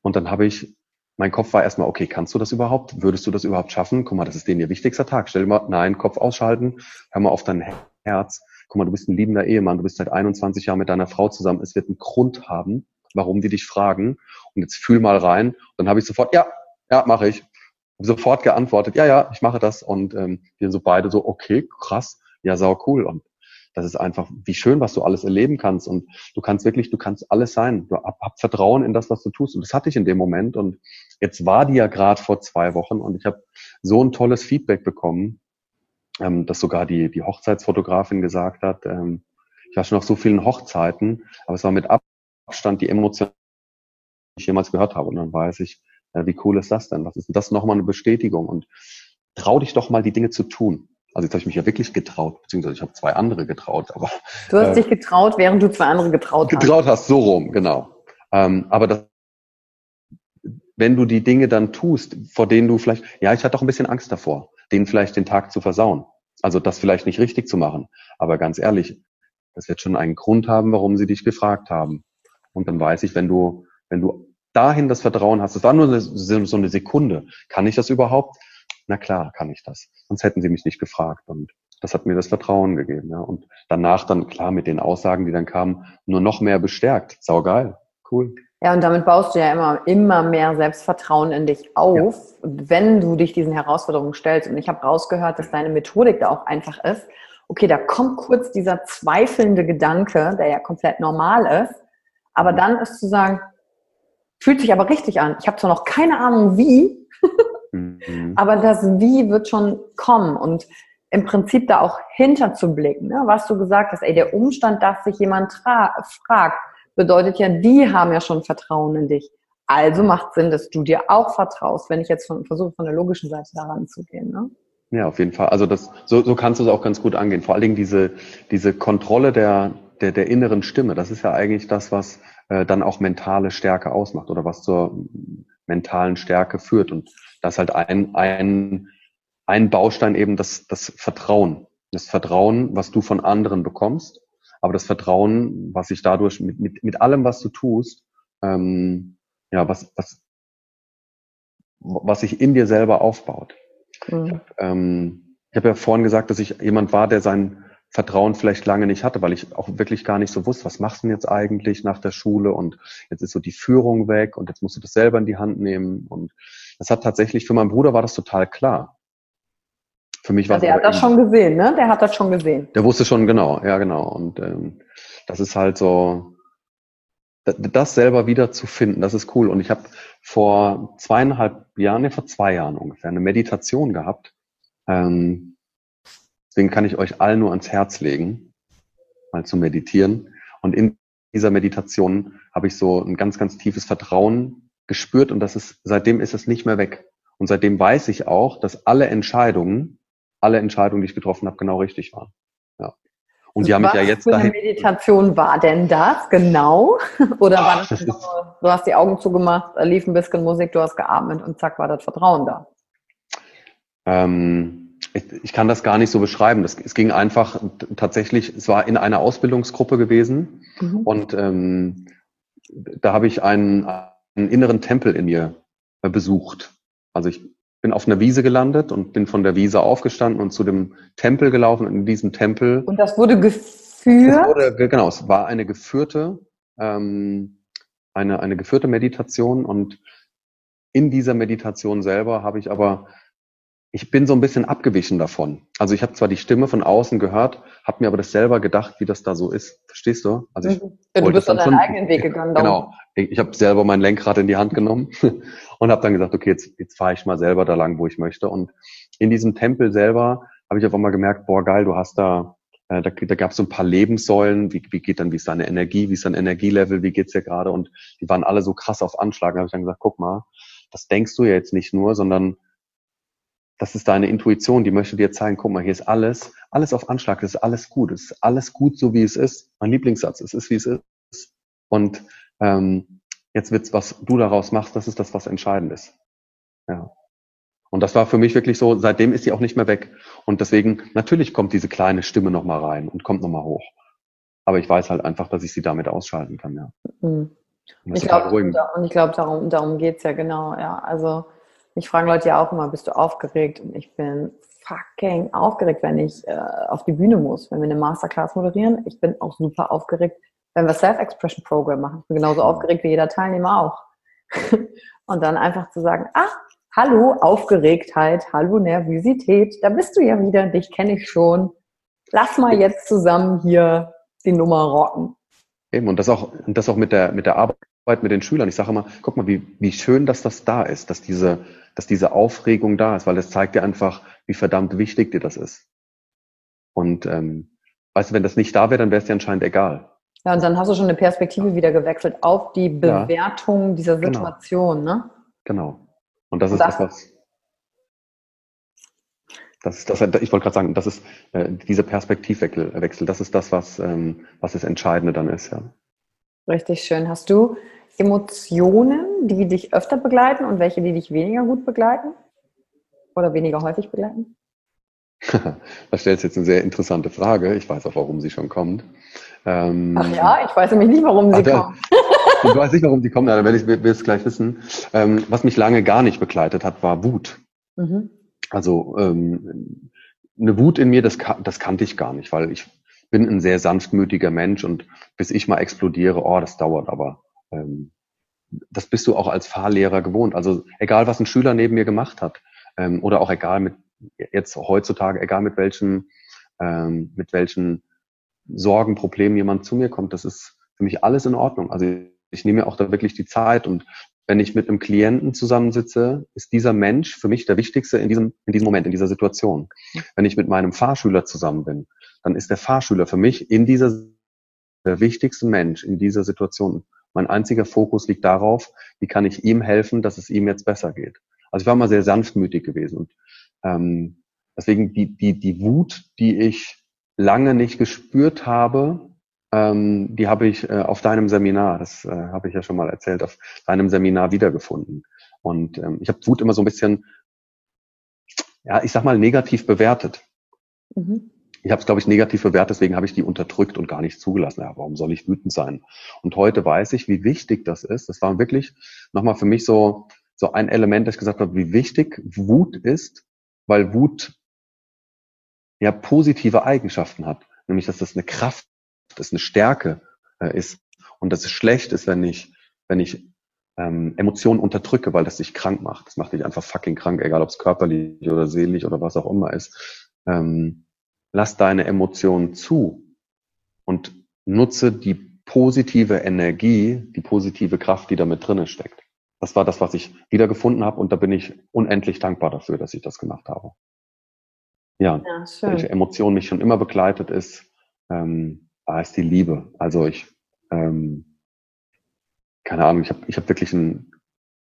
[SPEAKER 2] Und dann habe ich mein Kopf war erstmal, okay, kannst du das überhaupt? Würdest du das überhaupt schaffen? Guck mal, das ist denen ihr wichtigster Tag. Stell dir mal, nein, Kopf ausschalten, hör mal auf dein Herz. Guck mal, du bist ein liebender Ehemann, du bist seit 21 Jahren mit deiner Frau zusammen. Es wird einen Grund haben, warum die dich fragen. Und jetzt fühl mal rein. Und dann habe ich sofort, ja, ja, mache ich. Sofort geantwortet, ja, ja, ich mache das. Und ähm, wir so beide so, okay, krass, ja, sau cool. Und das ist einfach, wie schön, was du alles erleben kannst. Und du kannst wirklich, du kannst alles sein. Du hab, hab Vertrauen in das, was du tust. Und das hatte ich in dem Moment. Und jetzt war die ja gerade vor zwei Wochen und ich habe so ein tolles Feedback bekommen, ähm, dass sogar die, die Hochzeitsfotografin gesagt hat, ähm, ich war schon auf so vielen Hochzeiten, aber es war mit Abstand die Emotion, die ich jemals gehört habe. Und dann weiß ich, äh, wie cool ist das denn? Was ist denn das nochmal eine Bestätigung? Und trau dich doch mal, die Dinge zu tun. Also jetzt habe ich mich ja wirklich getraut, beziehungsweise ich habe zwei andere getraut. Aber
[SPEAKER 1] du hast äh, dich getraut, während du zwei andere getraut
[SPEAKER 2] hast. Getraut hast, so rum, genau. Ähm, aber das, wenn du die Dinge dann tust, vor denen du vielleicht, ja, ich hatte auch ein bisschen Angst davor, denen vielleicht den Tag zu versauen. Also das vielleicht nicht richtig zu machen. Aber ganz ehrlich, das wird schon einen Grund haben, warum sie dich gefragt haben. Und dann weiß ich, wenn du, wenn du dahin das Vertrauen hast, das war nur so eine Sekunde, kann ich das überhaupt? Na klar kann ich das. Sonst hätten sie mich nicht gefragt. Und das hat mir das Vertrauen gegeben. Ja. Und danach dann, klar, mit den Aussagen, die dann kamen, nur noch mehr bestärkt. Sau geil. Cool.
[SPEAKER 1] Ja, und damit baust du ja immer, immer mehr Selbstvertrauen in dich auf, ja. wenn du dich diesen Herausforderungen stellst. Und ich habe rausgehört, dass deine Methodik da auch einfach ist. Okay, da kommt kurz dieser zweifelnde Gedanke, der ja komplett normal ist. Aber dann ist zu sagen, fühlt sich aber richtig an. Ich habe zwar noch keine Ahnung wie, Mhm. Aber das Wie wird schon kommen und im Prinzip da auch hinterzublicken, ne? was du gesagt hast, ey, der Umstand, dass sich jemand fragt, bedeutet ja, die haben ja schon Vertrauen in dich. Also macht Sinn, dass du dir auch vertraust, wenn ich jetzt von, versuche, von der logischen Seite daran zu gehen. Ne?
[SPEAKER 2] Ja, auf jeden Fall. Also das, so, so kannst du es auch ganz gut angehen. Vor allen Dingen diese, diese Kontrolle der, der, der inneren Stimme, das ist ja eigentlich das, was äh, dann auch mentale Stärke ausmacht oder was zur mentalen Stärke führt. Und das ist halt ein, ein, ein Baustein eben das, das Vertrauen. Das Vertrauen, was du von anderen bekommst, aber das Vertrauen, was sich dadurch mit, mit, mit allem, was du tust, ähm, ja, was, was, was sich in dir selber aufbaut. Mhm. Ich hab, ähm, habe ja vorhin gesagt, dass ich jemand war, der sein Vertrauen vielleicht lange nicht hatte, weil ich auch wirklich gar nicht so wusste, was machst du denn jetzt eigentlich nach der Schule und jetzt ist so die Führung weg und jetzt musst du das selber in die Hand nehmen und das hat tatsächlich, für meinen Bruder war das total klar. Für mich war
[SPEAKER 1] ja, der hat das schon gesehen, ne? Der hat das schon gesehen.
[SPEAKER 2] Der wusste schon genau, ja genau und ähm, das ist halt so, das selber wieder zu finden, das ist cool und ich habe vor zweieinhalb Jahren, ne, vor zwei Jahren ungefähr eine Meditation gehabt, ähm, Deswegen kann ich euch allen nur ans Herz legen, mal zu meditieren. Und in dieser Meditation habe ich so ein ganz, ganz tiefes Vertrauen gespürt und das ist, seitdem ist es nicht mehr weg. Und seitdem weiß ich auch, dass alle Entscheidungen, alle Entscheidungen, die ich getroffen habe, genau richtig waren. Ja. Und die haben mich ja jetzt
[SPEAKER 1] für dahin. Eine Meditation war denn das genau? Oder Ach, war das, das nur, du hast die Augen zugemacht, lief ein bisschen Musik, du hast geatmet und zack war das Vertrauen da?
[SPEAKER 2] Ähm, ich, ich kann das gar nicht so beschreiben. Das, es ging einfach tatsächlich, es war in einer Ausbildungsgruppe gewesen mhm. und ähm, da habe ich einen, einen inneren Tempel in mir äh, besucht. Also ich bin auf einer Wiese gelandet und bin von der Wiese aufgestanden und zu dem Tempel gelaufen und in diesem Tempel.
[SPEAKER 1] Und das wurde geführt?
[SPEAKER 2] Wurde, genau, es war eine geführte, ähm, eine, eine geführte Meditation und in dieser Meditation selber habe ich aber ich bin so ein bisschen abgewichen davon. Also ich habe zwar die Stimme von außen gehört, habe mir aber das selber gedacht, wie das da so ist. Verstehst du? Also ich
[SPEAKER 1] mhm. du bist dann deinen eigenen Weg gegangen.
[SPEAKER 2] Genau. Ich, ich habe selber mein Lenkrad in die Hand genommen und habe dann gesagt, okay, jetzt, jetzt fahre ich mal selber da lang, wo ich möchte. Und in diesem Tempel selber habe ich auf einmal gemerkt, boah, geil, du hast da, äh, da, da gab es so ein paar Lebenssäulen, wie, wie geht dann, wie ist deine Energie, wie ist dein Energielevel, wie geht's dir gerade? Und die waren alle so krass auf Anschlag. Da habe ich dann gesagt, guck mal, das denkst du ja jetzt nicht nur, sondern das ist deine Intuition, die möchte dir zeigen, guck mal, hier ist alles, alles auf Anschlag, es ist alles gut, es ist alles gut, so wie es ist. Mein Lieblingssatz, es ist, wie es ist. Und ähm, jetzt wird's, was du daraus machst, das ist das, was entscheidend ist. Ja. Und das war für mich wirklich so, seitdem ist sie auch nicht mehr weg. Und deswegen, natürlich kommt diese kleine Stimme nochmal rein und kommt nochmal hoch. Aber ich weiß halt einfach, dass ich sie damit ausschalten kann, ja.
[SPEAKER 1] Mhm. Und ich glaube, darum, darum geht's ja genau, ja. Also mich fragen Leute ja auch immer, bist du aufgeregt? Und ich bin fucking aufgeregt, wenn ich äh, auf die Bühne muss, wenn wir eine Masterclass moderieren. Ich bin auch super aufgeregt, wenn wir Self-Expression Program machen. Ich bin genauso aufgeregt wie jeder Teilnehmer auch. Und dann einfach zu sagen, ah, hallo Aufgeregtheit, hallo Nervosität, da bist du ja wieder, dich kenne ich schon. Lass mal jetzt zusammen hier die Nummer rocken.
[SPEAKER 2] Eben, und das auch, und das auch mit der, mit der Arbeit mit den Schülern. Ich sage immer, guck mal, wie, wie schön, dass das da ist, dass diese, dass diese Aufregung da ist, weil das zeigt dir einfach, wie verdammt wichtig dir das ist. Und ähm, weißt du, wenn das nicht da wäre, dann wäre es dir anscheinend egal.
[SPEAKER 1] Ja, und dann hast du schon eine Perspektive wieder gewechselt auf die Bewertung ja, dieser genau. Situation,
[SPEAKER 2] genau.
[SPEAKER 1] ne?
[SPEAKER 2] Genau. Und das ist das, das was. Das ist das, ich wollte gerade sagen, das ist äh, dieser Perspektivwechsel, das ist das, was, ähm, was das Entscheidende dann ist, ja.
[SPEAKER 1] Richtig schön. Hast du Emotionen, die dich öfter begleiten und welche, die dich weniger gut begleiten? Oder weniger häufig begleiten?
[SPEAKER 2] da stellst jetzt eine sehr interessante Frage. Ich weiß auch, warum sie schon kommt.
[SPEAKER 1] Ähm, Ach ja, ich weiß nämlich nicht, warum sie kommt.
[SPEAKER 2] du weißt nicht, warum sie kommt, aber werde ich es gleich wissen. Ähm, was mich lange gar nicht begleitet hat, war Wut. Mhm. Also ähm, eine Wut in mir, das, das kannte ich gar nicht, weil ich bin ein sehr sanftmütiger Mensch und bis ich mal explodiere, oh, das dauert aber. Ähm, das bist du auch als Fahrlehrer gewohnt. Also egal, was ein Schüler neben mir gemacht hat ähm, oder auch egal mit jetzt heutzutage, egal mit welchen ähm, mit welchen Sorgen, Problemen jemand zu mir kommt, das ist für mich alles in Ordnung. Also ich nehme mir auch da wirklich die Zeit und wenn ich mit einem Klienten zusammensitze, ist dieser Mensch für mich der wichtigste in diesem, in diesem Moment, in dieser Situation. Wenn ich mit meinem Fahrschüler zusammen bin, dann ist der Fahrschüler für mich in dieser der wichtigste Mensch in dieser Situation. Mein einziger Fokus liegt darauf, wie kann ich ihm helfen, dass es ihm jetzt besser geht. Also ich war mal sehr sanftmütig gewesen und ähm, deswegen die, die, die Wut, die ich lange nicht gespürt habe, ähm, die habe ich äh, auf deinem Seminar, das äh, habe ich ja schon mal erzählt, auf deinem Seminar wiedergefunden. Und ähm, ich habe Wut immer so ein bisschen, ja, ich sag mal, negativ bewertet. Mhm ich habe es, glaube ich, negativ bewertet, deswegen habe ich die unterdrückt und gar nicht zugelassen. Ja, warum soll ich wütend sein? Und heute weiß ich, wie wichtig das ist. Das war wirklich nochmal für mich so, so ein Element, das ich gesagt habe, wie wichtig Wut ist, weil Wut ja positive Eigenschaften hat. Nämlich, dass das eine Kraft ist, eine Stärke äh, ist und dass es schlecht ist, wenn ich, wenn ich ähm, Emotionen unterdrücke, weil das dich krank macht. Das macht dich einfach fucking krank, egal ob es körperlich oder seelisch oder was auch immer ist. Ähm, lass deine Emotionen zu und nutze die positive Energie, die positive Kraft, die da mit drinnen steckt. Das war das, was ich wiedergefunden habe und da bin ich unendlich dankbar dafür, dass ich das gemacht habe. Ja, ja welche Emotion mich schon immer begleitet ist, ähm, ist die Liebe. Also ich, ähm, keine Ahnung, ich habe ich hab wirklich ein,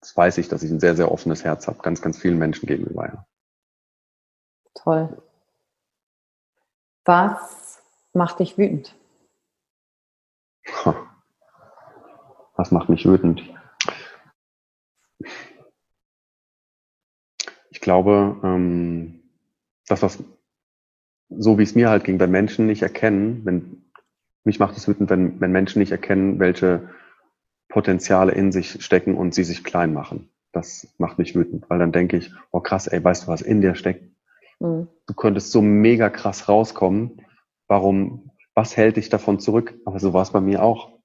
[SPEAKER 2] das weiß ich, dass ich ein sehr, sehr offenes Herz habe, ganz, ganz vielen Menschen gegenüber. Ja.
[SPEAKER 1] Toll. Was macht dich wütend?
[SPEAKER 2] Was macht mich wütend? Ich glaube, ähm, das, was so wie es mir halt ging, wenn Menschen nicht erkennen, wenn mich macht es wütend, wenn, wenn Menschen nicht erkennen, welche Potenziale in sich stecken und sie sich klein machen. Das macht mich wütend, weil dann denke ich, oh krass, ey, weißt du, was in dir steckt? Mhm. Du könntest so mega krass rauskommen. Warum, was hält dich davon zurück? Aber so war es bei mir auch.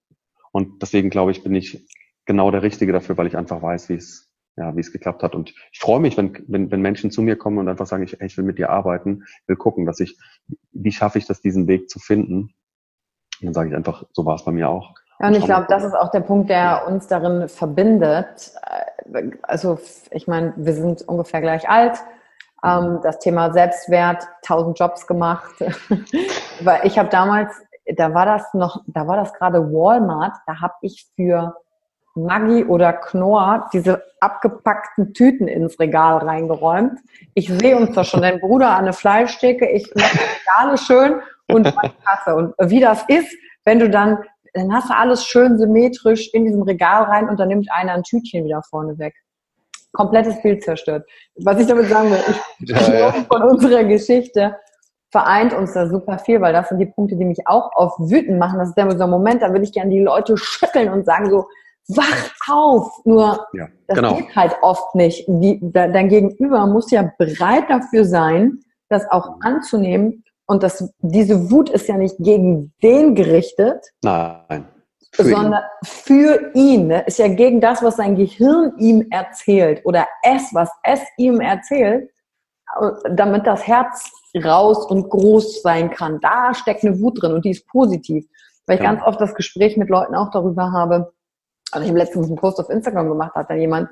[SPEAKER 2] Und deswegen glaube ich, bin ich genau der Richtige dafür, weil ich einfach weiß, wie es, ja, wie es geklappt hat. Und ich freue mich, wenn, wenn, wenn Menschen zu mir kommen und einfach sagen, ich, ey, ich will mit dir arbeiten, will gucken, dass ich, wie schaffe ich das, diesen Weg zu finden? Und dann sage ich einfach, so war es bei mir auch.
[SPEAKER 1] Ja, und ich glaube, das ist auch der Punkt, der uns darin verbindet. Also, ich meine, wir sind ungefähr gleich alt. Ähm, das Thema Selbstwert, tausend Jobs gemacht. Weil ich habe damals, da war das noch, da war das gerade Walmart, da habe ich für Maggi oder Knorr diese abgepackten Tüten ins Regal reingeräumt. Ich sehe uns da schon, dein Bruder an eine Fleischtheke, ich mache Regale schön und Kasse. Und wie das ist, wenn du dann, dann hast du alles schön symmetrisch in diesem Regal rein und dann nimmt einer ein Tütchen wieder vorne weg. Komplettes Bild zerstört. Was ich damit sagen will, ich ja, ja. von unserer Geschichte vereint uns da super viel, weil das sind die Punkte, die mich auch auf wütend machen. Das ist dann so ein Moment, da will ich gerne die Leute schütteln und sagen so, wach auf! Nur, ja, das genau. geht halt oft nicht. Die, dein Gegenüber muss ja bereit dafür sein, das auch anzunehmen. Und das, diese Wut ist ja nicht gegen den gerichtet.
[SPEAKER 2] Nein.
[SPEAKER 1] Für sondern ihn. für ihn. Ne? Ist ja gegen das, was sein Gehirn ihm erzählt oder es, was es ihm erzählt, damit das Herz raus und groß sein kann. Da steckt eine Wut drin und die ist positiv. Weil ich ja. ganz oft das Gespräch mit Leuten auch darüber habe, also ich habe letztens einen Post auf Instagram gemacht, hat dann jemand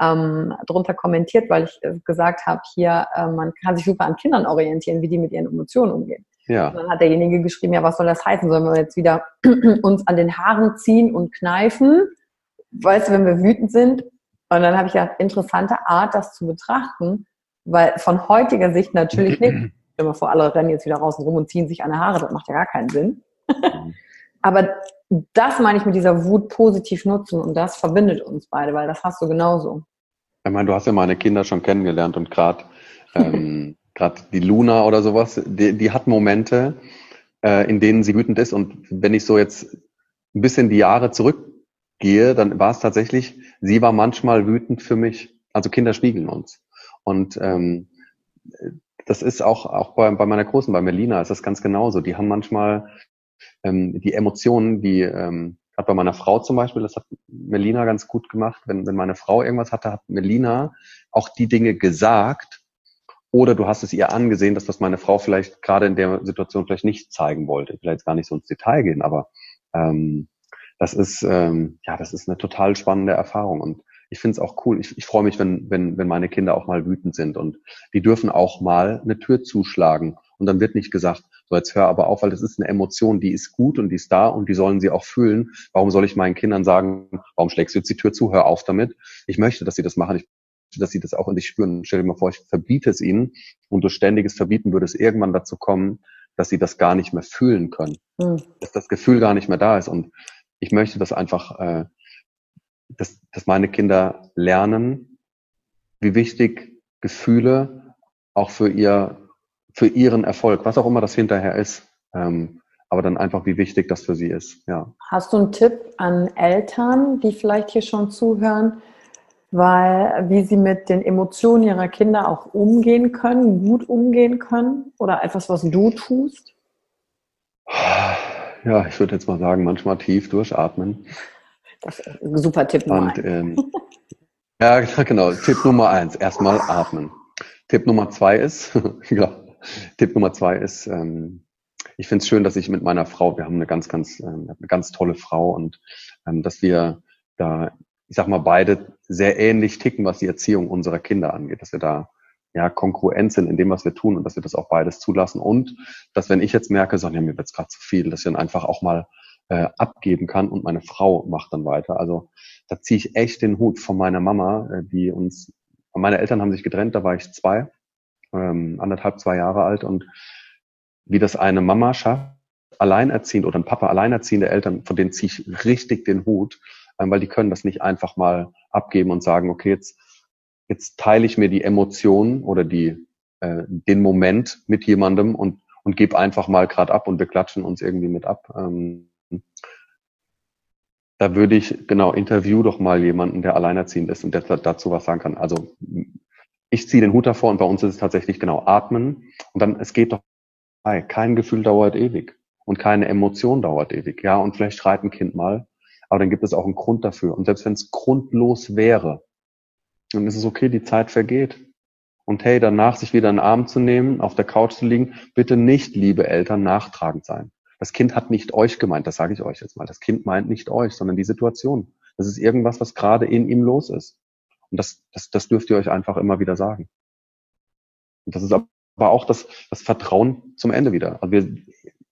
[SPEAKER 1] ähm, drunter kommentiert, weil ich äh, gesagt habe, hier, äh, man kann sich super an Kindern orientieren, wie die mit ihren Emotionen umgehen. Ja. Und dann hat derjenige geschrieben, ja, was soll das heißen? Sollen wir jetzt wieder uns an den Haaren ziehen und kneifen? Weißt du, wenn wir wütend sind? Und dann habe ich gedacht, interessante Art, das zu betrachten, weil von heutiger Sicht natürlich nicht. Stell mal vor, alle rennen jetzt wieder raus und rum und ziehen sich an die Haare, das macht ja gar keinen Sinn. Mhm. Aber das meine ich mit dieser Wut positiv nutzen und das verbindet uns beide, weil das hast du genauso.
[SPEAKER 2] Ich meine, du hast ja meine Kinder schon kennengelernt und gerade ähm, gerade die Luna oder sowas, die, die hat Momente, äh, in denen sie wütend ist und wenn ich so jetzt ein bisschen die Jahre zurückgehe, dann war es tatsächlich, sie war manchmal wütend für mich. Also Kinder spiegeln uns und ähm, das ist auch auch bei, bei meiner Großen, bei Melina ist das ganz genauso. Die haben manchmal ähm, die Emotionen, die ähm, gerade bei meiner Frau zum Beispiel, das hat Melina ganz gut gemacht, wenn, wenn meine Frau irgendwas hatte, hat Melina auch die Dinge gesagt, oder du hast es ihr angesehen, dass das meine Frau vielleicht gerade in der Situation vielleicht nicht zeigen wollte. Ich will jetzt gar nicht so ins Detail gehen, aber ähm, das ist ähm, ja, das ist eine total spannende Erfahrung und ich finde es auch cool. Ich, ich freue mich, wenn, wenn, wenn meine Kinder auch mal wütend sind und die dürfen auch mal eine Tür zuschlagen und dann wird nicht gesagt, so, jetzt hör aber auf, weil das ist eine Emotion, die ist gut und die ist da und die sollen sie auch fühlen. Warum soll ich meinen Kindern sagen, warum schlägst du jetzt die Tür zu? Hör auf damit. Ich möchte, dass sie das machen. Ich möchte, dass sie das auch in sich spüren. Stell dir mal vor, ich verbiete es ihnen und durch ständiges Verbieten würde es irgendwann dazu kommen, dass sie das gar nicht mehr fühlen können. Mhm. Dass das Gefühl gar nicht mehr da ist. Und ich möchte das einfach, äh, dass, dass meine Kinder lernen, wie wichtig Gefühle auch für ihr für ihren Erfolg, was auch immer das hinterher ist. Ähm, aber dann einfach, wie wichtig das für sie ist. Ja.
[SPEAKER 1] Hast du einen Tipp an Eltern, die vielleicht hier schon zuhören, weil wie sie mit den Emotionen ihrer Kinder auch umgehen können, gut umgehen können oder etwas, was du tust?
[SPEAKER 2] Ja, ich würde jetzt mal sagen, manchmal tief durchatmen.
[SPEAKER 1] Das ist ein super Tipp.
[SPEAKER 2] Und, ähm, ja, genau. Tipp Nummer eins, erstmal atmen. Tipp Nummer zwei ist, ja, Tipp Nummer zwei ist, ähm, ich finde es schön, dass ich mit meiner Frau, wir haben eine ganz, ganz, äh, eine ganz tolle Frau und ähm, dass wir da, ich sag mal, beide sehr ähnlich ticken, was die Erziehung unserer Kinder angeht, dass wir da ja kongruent sind in dem, was wir tun und dass wir das auch beides zulassen. Und dass wenn ich jetzt merke, so, ja, mir wird's gerade zu viel, dass ich dann einfach auch mal äh, abgeben kann und meine Frau macht dann weiter. Also da ziehe ich echt den Hut von meiner Mama, äh, die uns, meine Eltern haben sich getrennt, da war ich zwei, ähm, anderthalb, zwei Jahre alt und wie das eine Mama schafft, alleinerziehend oder ein Papa alleinerziehende Eltern, von denen ziehe ich richtig den Hut, ähm, weil die können das nicht einfach mal abgeben und sagen, okay, jetzt, jetzt teile ich mir die Emotionen oder die, äh, den Moment mit jemandem und, und gebe einfach mal gerade ab und wir klatschen uns irgendwie mit ab. Ähm, da würde ich, genau, interview doch mal jemanden, der alleinerziehend ist und der dazu was sagen kann. Also ich ziehe den Hut davor und bei uns ist es tatsächlich genau atmen und dann, es geht doch kein Gefühl dauert ewig und keine Emotion dauert ewig. Ja, und vielleicht schreit ein Kind mal, aber dann gibt es auch einen Grund dafür. Und selbst wenn es grundlos wäre, dann ist es okay, die Zeit vergeht. Und hey, danach sich wieder einen Arm zu nehmen, auf der Couch zu liegen, bitte nicht, liebe Eltern, nachtragend sein. Das Kind hat nicht euch gemeint, das sage ich euch jetzt mal. Das Kind meint nicht euch, sondern die Situation. Das ist irgendwas, was gerade in ihm los ist. Und das, das, das dürft ihr euch einfach immer wieder sagen. Und das ist aber auch das, das Vertrauen zum Ende wieder. Also wir,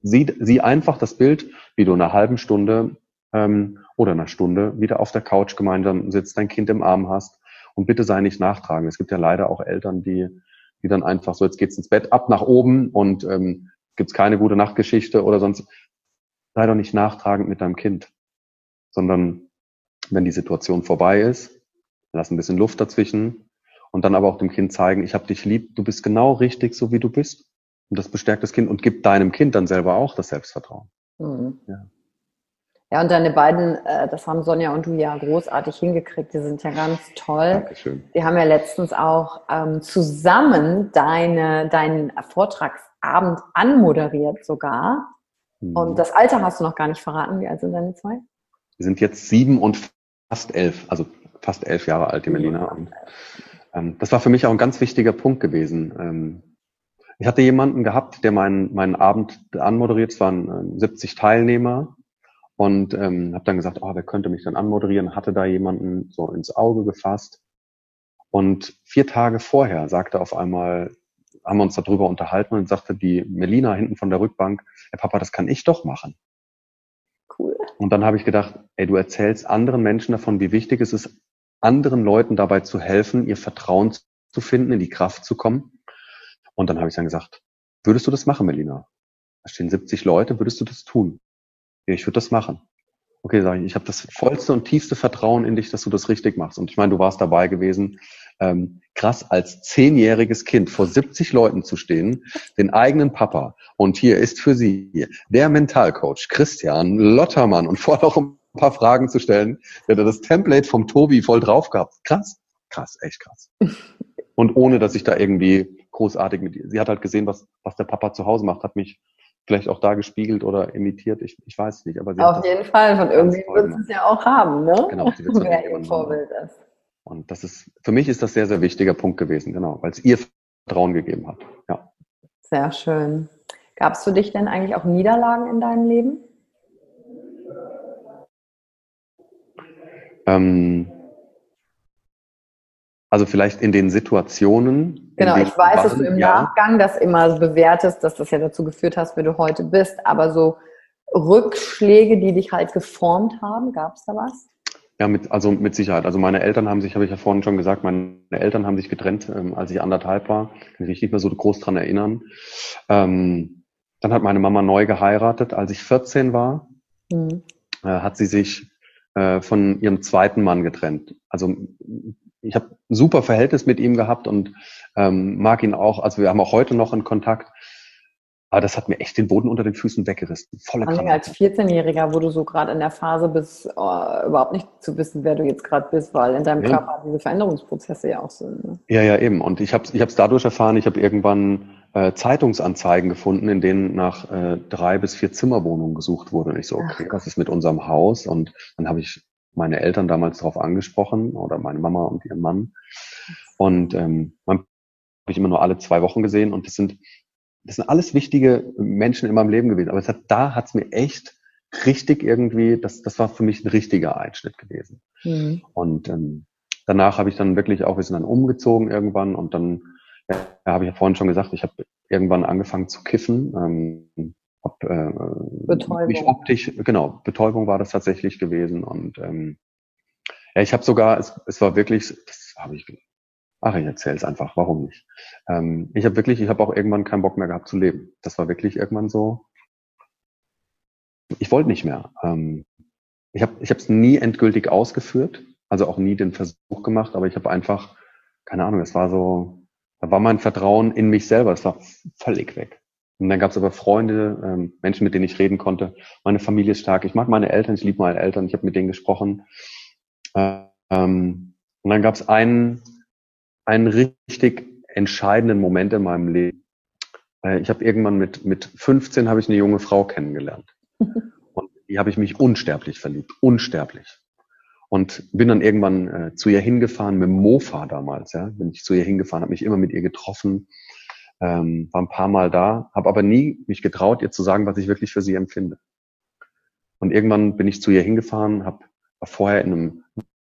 [SPEAKER 2] sieh, sieh einfach das Bild, wie du in einer halben Stunde ähm, oder einer Stunde wieder auf der Couch gemeinsam sitzt, dein Kind im Arm hast und bitte sei nicht nachtragen. Es gibt ja leider auch Eltern, die, die dann einfach so, jetzt geht's ins Bett, ab nach oben und ähm, gibt's keine gute Nachtgeschichte oder sonst. Sei doch nicht nachtragend mit deinem Kind, sondern wenn die Situation vorbei ist, lass ein bisschen Luft dazwischen und dann aber auch dem Kind zeigen, ich habe dich lieb, du bist genau richtig, so wie du bist. Und das bestärkt das Kind und gibt deinem Kind dann selber auch das Selbstvertrauen. Mhm.
[SPEAKER 1] Ja. Ja, und deine beiden, äh, das haben Sonja und du ja großartig hingekriegt. Die sind ja ganz toll.
[SPEAKER 2] Dankeschön.
[SPEAKER 1] Die haben ja letztens auch ähm, zusammen deine, deinen Vortragsabend anmoderiert sogar. Mhm. Und das Alter hast du noch gar nicht verraten. Wie alt sind deine zwei?
[SPEAKER 2] Wir sind jetzt sieben und fast elf, also fast elf Jahre alt, die Melina. Und, ähm, das war für mich auch ein ganz wichtiger Punkt gewesen. Ähm, ich hatte jemanden gehabt, der meinen, meinen Abend anmoderiert. Es waren äh, 70 Teilnehmer und ähm, habe dann gesagt, oh, wer könnte mich dann anmoderieren? Hatte da jemanden so ins Auge gefasst. Und vier Tage vorher sagte auf einmal, haben wir uns darüber unterhalten und sagte die Melina hinten von der Rückbank, Herr Papa, das kann ich doch machen. Cool. Und dann habe ich gedacht, ey, du erzählst anderen Menschen davon, wie wichtig es ist, anderen Leuten dabei zu helfen, ihr Vertrauen zu finden, in die Kraft zu kommen. Und dann habe ich dann gesagt, würdest du das machen, Melina? Da stehen 70 Leute, würdest du das tun? Ja, ich würde das machen. Okay, sage ich, ich habe das vollste und tiefste Vertrauen in dich, dass du das richtig machst. Und ich meine, du warst dabei gewesen. Ähm, krass, als zehnjähriges Kind vor 70 Leuten zu stehen, den eigenen Papa. Und hier ist für Sie der Mentalcoach Christian Lottermann und vor ein paar Fragen zu stellen. Der hat das Template vom Tobi voll drauf gehabt. Krass, krass, echt krass. Und ohne, dass ich da irgendwie großartig mit ihr. Sie hat halt gesehen, was, was der Papa zu Hause macht, hat mich vielleicht auch da gespiegelt oder imitiert. Ich, ich weiß es nicht. Aber sie
[SPEAKER 1] Auf jeden Fall, von irgendwie wird es ja auch haben, ne? Genau, sie wird wer ihr Vorbild ist.
[SPEAKER 2] Und das ist, für mich ist das sehr, sehr wichtiger Punkt gewesen, genau, weil es ihr Vertrauen gegeben hat. Ja.
[SPEAKER 1] Sehr schön. Gab es für dich denn eigentlich auch Niederlagen in deinem Leben?
[SPEAKER 2] Ähm, also vielleicht in den Situationen.
[SPEAKER 1] Genau, ich weiß, dass du im ja. Nachgang das immer bewertest, dass das ja dazu geführt hast, wie du heute bist. Aber so Rückschläge, die dich halt geformt haben, gab es da was?
[SPEAKER 2] Ja, mit, also mit Sicherheit. Also meine Eltern haben sich, habe ich ja vorhin schon gesagt, meine Eltern haben sich getrennt, ähm, als ich anderthalb war. Kann ich nicht mehr so groß dran erinnern. Ähm, dann hat meine Mama neu geheiratet. Als ich 14 war, mhm. äh, hat sie sich äh, von ihrem zweiten Mann getrennt. Also ich habe ein super Verhältnis mit ihm gehabt und ähm, mag ihn auch, also wir haben auch heute noch einen Kontakt. Aber das hat mir echt den Boden unter den Füßen weggerissen.
[SPEAKER 1] Volle Kraft. Als 14-Jähriger, wo du so gerade in der Phase bist, oh, überhaupt nicht zu wissen, wer du jetzt gerade bist, weil in deinem ja. Körper diese Veränderungsprozesse ja auch sind. Ne?
[SPEAKER 2] Ja, ja, eben. Und ich habe es ich dadurch erfahren, ich habe irgendwann äh, Zeitungsanzeigen gefunden, in denen nach äh, drei bis vier Zimmerwohnungen gesucht wurde. Und ich so, okay, Ach. was ist mit unserem Haus? Und dann habe ich meine Eltern damals darauf angesprochen oder meine Mama und ihren Mann. Und ähm, man habe ich immer nur alle zwei Wochen gesehen und das sind das sind alles wichtige Menschen in meinem Leben gewesen. Aber es hat, da hat es mir echt richtig irgendwie, das, das war für mich ein richtiger Einschnitt gewesen. Mhm. Und ähm, danach habe ich dann wirklich auch, wir sind dann umgezogen irgendwann und dann ja, habe ich ja vorhin schon gesagt, ich habe irgendwann angefangen zu kiffen. Ähm, hab, äh, Betäubung. Mich optisch, genau, Betäubung war das tatsächlich gewesen. Und ähm, ja, ich habe sogar, es, es war wirklich, das habe ich Ach, ich erzähle es einfach, warum nicht? Ähm, ich habe wirklich, ich habe auch irgendwann keinen Bock mehr gehabt zu leben. Das war wirklich irgendwann so. Ich wollte nicht mehr. Ähm, ich habe ich es nie endgültig ausgeführt, also auch nie den Versuch gemacht, aber ich habe einfach, keine Ahnung, es war so, da war mein Vertrauen in mich selber, es war völlig weg. Und dann gab es aber Freunde, ähm, Menschen, mit denen ich reden konnte. Meine Familie ist stark. Ich mag meine Eltern, ich liebe meine Eltern, ich habe mit denen gesprochen. Ähm, und dann gab es einen, einen richtig entscheidenden Moment in meinem Leben. Äh, ich habe irgendwann mit, mit 15 habe ich eine junge Frau kennengelernt. Und die habe ich mich unsterblich verliebt. Unsterblich. Und bin dann irgendwann äh, zu ihr hingefahren mit dem Mofa damals, ja. Bin ich zu ihr hingefahren, habe mich immer mit ihr getroffen, ähm, war ein paar Mal da, habe aber nie mich getraut, ihr zu sagen, was ich wirklich für sie empfinde. Und irgendwann bin ich zu ihr hingefahren, habe war vorher in einem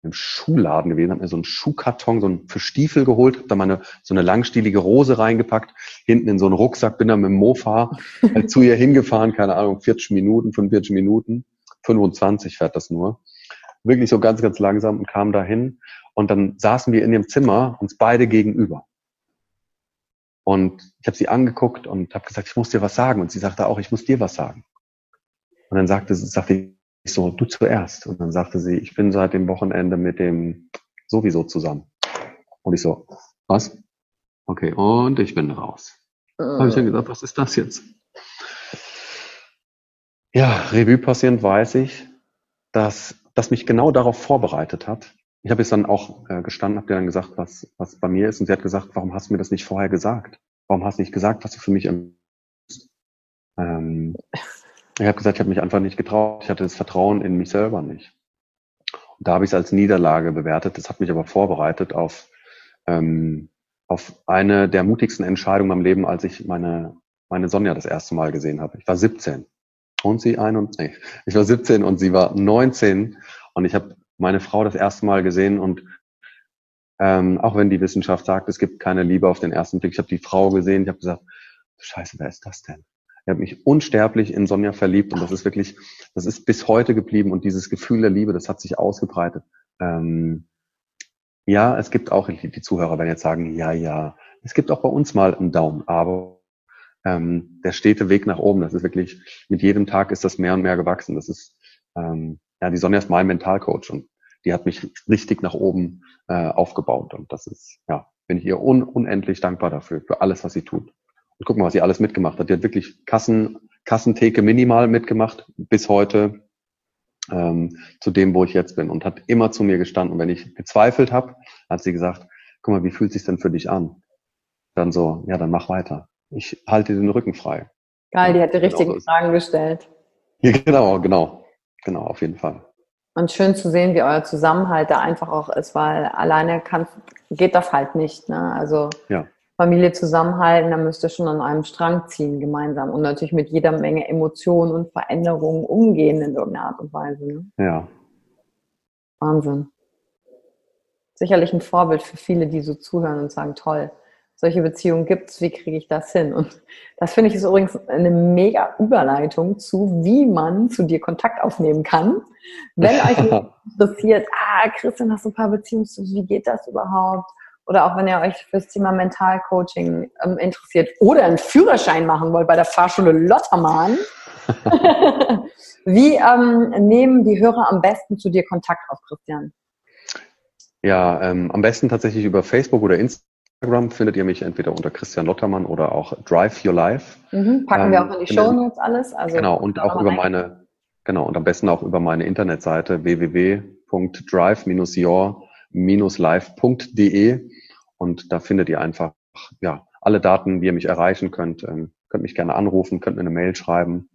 [SPEAKER 2] einem Schuhladen gewesen, habe mir so einen Schuhkarton, so einen für Stiefel geholt, habe da meine so eine langstielige Rose reingepackt, hinten in so einen Rucksack, bin dann mit dem Mofa halt zu ihr hingefahren, keine Ahnung, 40 Minuten, 45 Minuten, 25 fährt das nur. Wirklich so ganz, ganz langsam und kam da hin und dann saßen wir in dem Zimmer uns beide gegenüber. Und ich habe sie angeguckt und habe gesagt, ich muss dir was sagen. Und sie sagte auch, ich muss dir was sagen. Und dann sagte, sagte ich so, du zuerst. Und dann sagte sie, ich bin seit dem Wochenende mit dem sowieso zusammen. Und ich so, was? Okay, und ich bin raus. Äh. Habe ich dann gesagt, was ist das jetzt? Ja, Revue passierend weiß ich, dass das mich genau darauf vorbereitet hat. Ich habe jetzt dann auch äh, gestanden, habe dir dann gesagt, was, was bei mir ist. Und sie hat gesagt, warum hast du mir das nicht vorher gesagt? Warum hast du nicht gesagt, was du für mich ähm, ich habe gesagt, ich habe mich einfach nicht getraut. Ich hatte das Vertrauen in mich selber nicht. Und da habe ich es als Niederlage bewertet. Das hat mich aber vorbereitet auf, ähm, auf eine der mutigsten Entscheidungen im Leben, als ich meine, meine Sonja das erste Mal gesehen habe. Ich war 17 und sie ein und nee, ich war 17 und sie war 19 und ich habe meine Frau das erste Mal gesehen und ähm, auch wenn die Wissenschaft sagt, es gibt keine Liebe auf den ersten Blick, ich habe die Frau gesehen, ich habe gesagt, Scheiße, wer ist das denn? Ich habe mich unsterblich in Sonja verliebt und das ist wirklich, das ist bis heute geblieben und dieses Gefühl der Liebe, das hat sich ausgebreitet. Ähm, ja, es gibt auch, die Zuhörer werden jetzt sagen, ja, ja, es gibt auch bei uns mal einen Daumen, aber ähm, der stete Weg nach oben, das ist wirklich, mit jedem Tag ist das mehr und mehr gewachsen. Das ist, ähm, ja, die Sonja ist mein Mentalcoach und die hat mich richtig nach oben äh, aufgebaut und das ist, ja, bin ich ihr un unendlich dankbar dafür, für alles, was sie tut. Und guck mal, was sie alles mitgemacht hat. Die hat wirklich Kassen, Kassentheke minimal mitgemacht bis heute ähm, zu dem, wo ich jetzt bin und hat immer zu mir gestanden. Und wenn ich gezweifelt habe, hat sie gesagt, guck mal, wie fühlt sich denn für dich an? Dann so, ja, dann mach weiter. Ich halte den Rücken frei.
[SPEAKER 1] Geil, die hat die richtigen genau, Fragen gestellt.
[SPEAKER 2] Ja, genau, genau. Genau, auf jeden Fall.
[SPEAKER 1] Und schön zu sehen, wie euer Zusammenhalt da einfach auch ist, weil alleine kann, geht das halt nicht. Ne? Also ja. Familie zusammenhalten, da müsst ihr schon an einem Strang ziehen gemeinsam und natürlich mit jeder Menge Emotionen und Veränderungen umgehen in irgendeiner Art und Weise. Ne?
[SPEAKER 2] Ja.
[SPEAKER 1] Wahnsinn. Sicherlich ein Vorbild für viele, die so zuhören und sagen, toll, solche Beziehungen gibt es, wie kriege ich das hin? Und das finde ich ist übrigens eine mega Überleitung zu, wie man zu dir Kontakt aufnehmen kann. Wenn euch interessiert, ah, Christian, hast du ein paar Beziehungen, wie geht das überhaupt? oder auch wenn ihr euch fürs Thema Mentalcoaching ähm, interessiert oder einen Führerschein machen wollt bei der Fahrschule Lottermann, wie ähm, nehmen die Hörer am besten zu dir Kontakt auf, Christian?
[SPEAKER 2] Ja, ähm, am besten tatsächlich über Facebook oder Instagram. Instagram findet ihr mich entweder unter Christian Lottermann oder auch Drive Your Life.
[SPEAKER 1] Mhm, packen ähm, wir auch in die Show Notes alles.
[SPEAKER 2] Also genau, und auch über meine, genau, und am besten auch über meine Internetseite www.drive-your-life.de und da findet ihr einfach, ja, alle Daten, wie ihr mich erreichen könnt. Ähm, könnt mich gerne anrufen, könnt mir eine Mail schreiben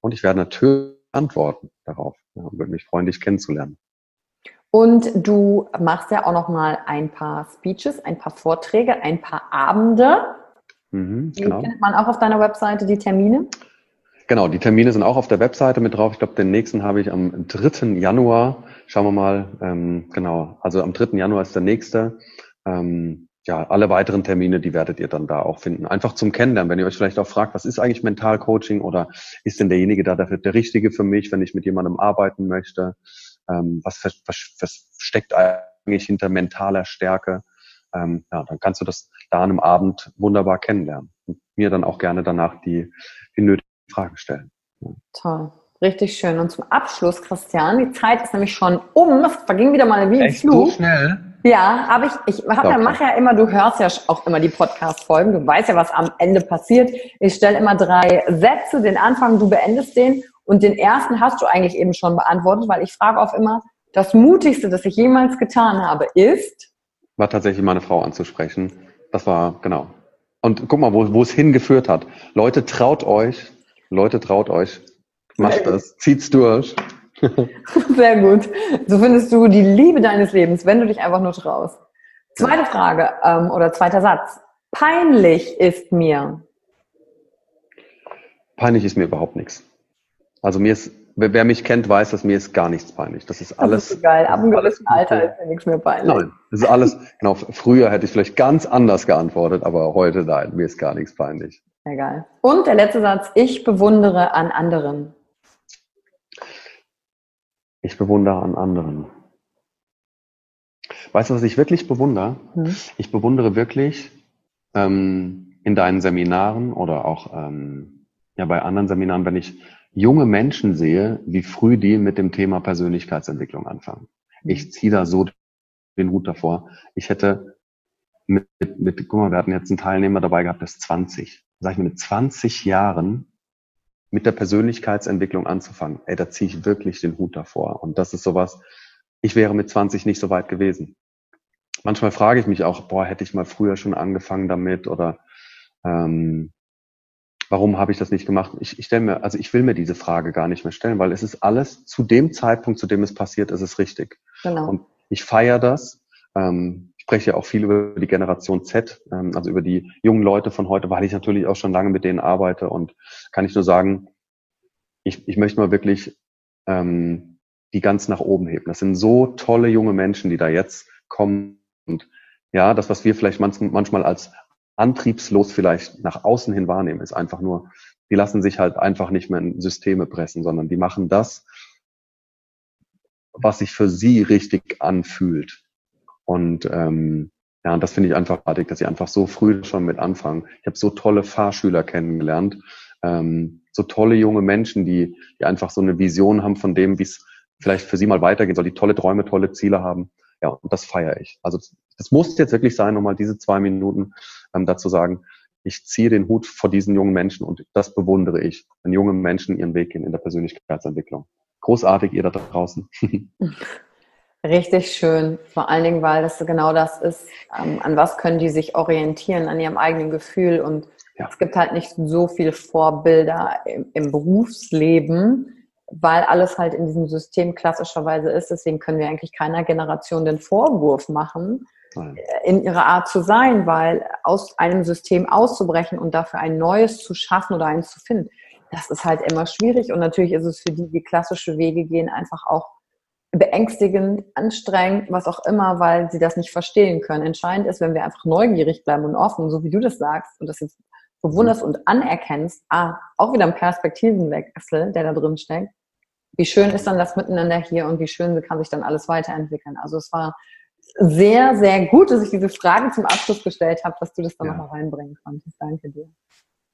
[SPEAKER 2] und ich werde natürlich antworten darauf ja, und würde mich freuen, dich kennenzulernen.
[SPEAKER 1] Und du machst ja auch noch mal ein paar Speeches, ein paar Vorträge, ein paar Abende. Mhm, genau. Die findet man auch auf deiner Webseite die Termine?
[SPEAKER 2] Genau, die Termine sind auch auf der Webseite mit drauf. Ich glaube, den nächsten habe ich am 3. Januar. Schauen wir mal. Ähm, genau, also am 3. Januar ist der nächste. Ähm, ja, alle weiteren Termine, die werdet ihr dann da auch finden. Einfach zum Kennenlernen, wenn ihr euch vielleicht auch fragt, was ist eigentlich Mentalcoaching oder ist denn derjenige da dafür der Richtige für mich, wenn ich mit jemandem arbeiten möchte? Ähm, was, was, was steckt eigentlich hinter mentaler Stärke, ähm, ja, dann kannst du das da an einem Abend wunderbar kennenlernen und mir dann auch gerne danach die, die nötigen Fragen stellen.
[SPEAKER 1] Ja. Toll. Richtig schön. Und zum Abschluss, Christian, die Zeit ist nämlich schon um. Es verging wieder mal wie ein Echt Flug.
[SPEAKER 2] So schnell?
[SPEAKER 1] Ja, aber ich, ich hab ja, mache ja immer, du hörst ja auch immer die Podcast-Folgen, du weißt ja, was am Ende passiert. Ich stelle immer drei Sätze, den Anfang, du beendest den und den ersten hast du eigentlich eben schon beantwortet, weil ich frage auch immer, das Mutigste, das ich jemals getan habe, ist?
[SPEAKER 2] War tatsächlich meine Frau anzusprechen. Das war, genau. Und guck mal, wo, wo es hingeführt hat. Leute, traut euch. Leute, traut euch. Macht das. Zieht's durch.
[SPEAKER 1] Sehr gut. So findest du die Liebe deines Lebens, wenn du dich einfach nur traust. Zweite Frage ähm, oder zweiter Satz. Peinlich ist mir.
[SPEAKER 2] Peinlich ist mir überhaupt nichts. Also mir ist, wer mich kennt, weiß, dass mir ist gar nichts peinlich. Das ist alles. Das ist
[SPEAKER 1] geil. Ab einem gewissen Alter ist mir nichts mehr peinlich.
[SPEAKER 2] Nein, das ist alles, genau, früher hätte ich vielleicht ganz anders geantwortet, aber heute nein, mir ist gar nichts peinlich.
[SPEAKER 1] Egal. Und der letzte Satz, ich bewundere an anderen.
[SPEAKER 2] Ich bewundere an anderen. Weißt du, was ich wirklich bewundere? Hm. Ich bewundere wirklich ähm, in deinen Seminaren oder auch ähm, ja bei anderen Seminaren, wenn ich junge Menschen sehe, wie früh die mit dem Thema Persönlichkeitsentwicklung anfangen. Mhm. Ich ziehe da so den Hut davor. Ich hätte mit, mit, guck mal, wir hatten jetzt einen Teilnehmer dabei gehabt, der ist 20. Sag ich mir, mit 20 Jahren mit der Persönlichkeitsentwicklung anzufangen, ey, da ziehe ich wirklich den Hut davor. Und das ist sowas, ich wäre mit 20 nicht so weit gewesen. Manchmal frage ich mich auch, boah, hätte ich mal früher schon angefangen damit oder ähm, warum habe ich das nicht gemacht? Ich, ich stelle mir, also ich will mir diese Frage gar nicht mehr stellen, weil es ist alles zu dem Zeitpunkt, zu dem es passiert, ist es richtig. Genau. Und ich feiere das. Ähm, ich spreche ja auch viel über die Generation Z, ähm, also über die jungen Leute von heute, weil ich natürlich auch schon lange mit denen arbeite und kann ich nur sagen, ich, ich möchte mal wirklich ähm, die ganz nach oben heben. Das sind so tolle junge Menschen, die da jetzt kommen und ja, das, was wir vielleicht manchmal als antriebslos vielleicht nach außen hin wahrnehmen, ist einfach nur, die lassen sich halt einfach nicht mehr in Systeme pressen, sondern die machen das, was sich für sie richtig anfühlt. Und ähm, ja, und das finde ich einfach artig, dass sie einfach so früh schon mit anfangen. Ich habe so tolle Fahrschüler kennengelernt, ähm, so tolle junge Menschen, die, die einfach so eine Vision haben von dem, wie es vielleicht für sie mal weitergehen soll, die tolle Träume, tolle Ziele haben. Ja, und das feiere ich. Also das muss jetzt wirklich sein, nochmal diese zwei Minuten ähm, dazu sagen, ich ziehe den Hut vor diesen jungen Menschen und das bewundere ich, wenn junge Menschen ihren Weg gehen in der Persönlichkeitsentwicklung. Großartig, ihr da draußen.
[SPEAKER 1] Richtig schön. Vor allen Dingen, weil das genau das ist, ähm, an was können die sich orientieren, an ihrem eigenen Gefühl. Und ja. es gibt halt nicht so viele Vorbilder im, im Berufsleben, weil alles halt in diesem System klassischerweise ist. Deswegen können wir eigentlich keiner Generation den Vorwurf machen, Nein. Äh, in ihrer Art zu sein, weil aus einem System auszubrechen und dafür ein neues zu schaffen oder eins zu finden, das ist halt immer schwierig. Und natürlich ist es für die, die klassische Wege gehen, einfach auch beängstigend, anstrengend, was auch immer, weil sie das nicht verstehen können. Entscheidend ist, wenn wir einfach neugierig bleiben und offen, so wie du das sagst und das jetzt bewunderst und anerkennst, ah, auch wieder ein Perspektivenwechsel, der da drin steckt. Wie schön ist dann das Miteinander hier und wie schön kann sich dann alles weiterentwickeln. Also es war sehr, sehr gut, dass ich diese Fragen zum Abschluss gestellt habe, dass du das dann ja. nochmal reinbringen konntest. Danke dir.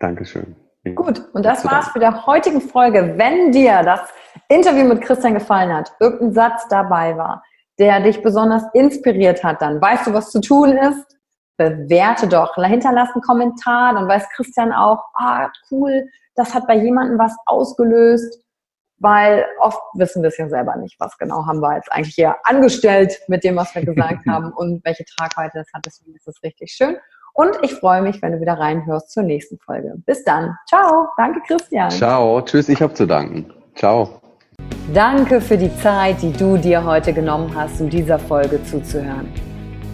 [SPEAKER 2] Dankeschön.
[SPEAKER 1] Gut, und das war's für der heutigen Folge. Wenn dir das Interview mit Christian gefallen hat, irgendein Satz dabei war, der dich besonders inspiriert hat, dann weißt du, was zu tun ist bewerte doch. Hinterlass einen Kommentar, dann weiß Christian auch, ah, cool, das hat bei jemandem was ausgelöst, weil oft wissen wir es ja selber nicht, was genau haben wir jetzt eigentlich hier angestellt mit dem, was wir gesagt haben und welche Tragweite das hat. Deswegen ist es richtig schön. Und ich freue mich, wenn du wieder reinhörst zur nächsten Folge. Bis dann. Ciao. Danke, Christian.
[SPEAKER 2] Ciao. Tschüss. Ich habe zu danken. Ciao.
[SPEAKER 1] Danke für die Zeit, die du dir heute genommen hast, um dieser Folge zuzuhören.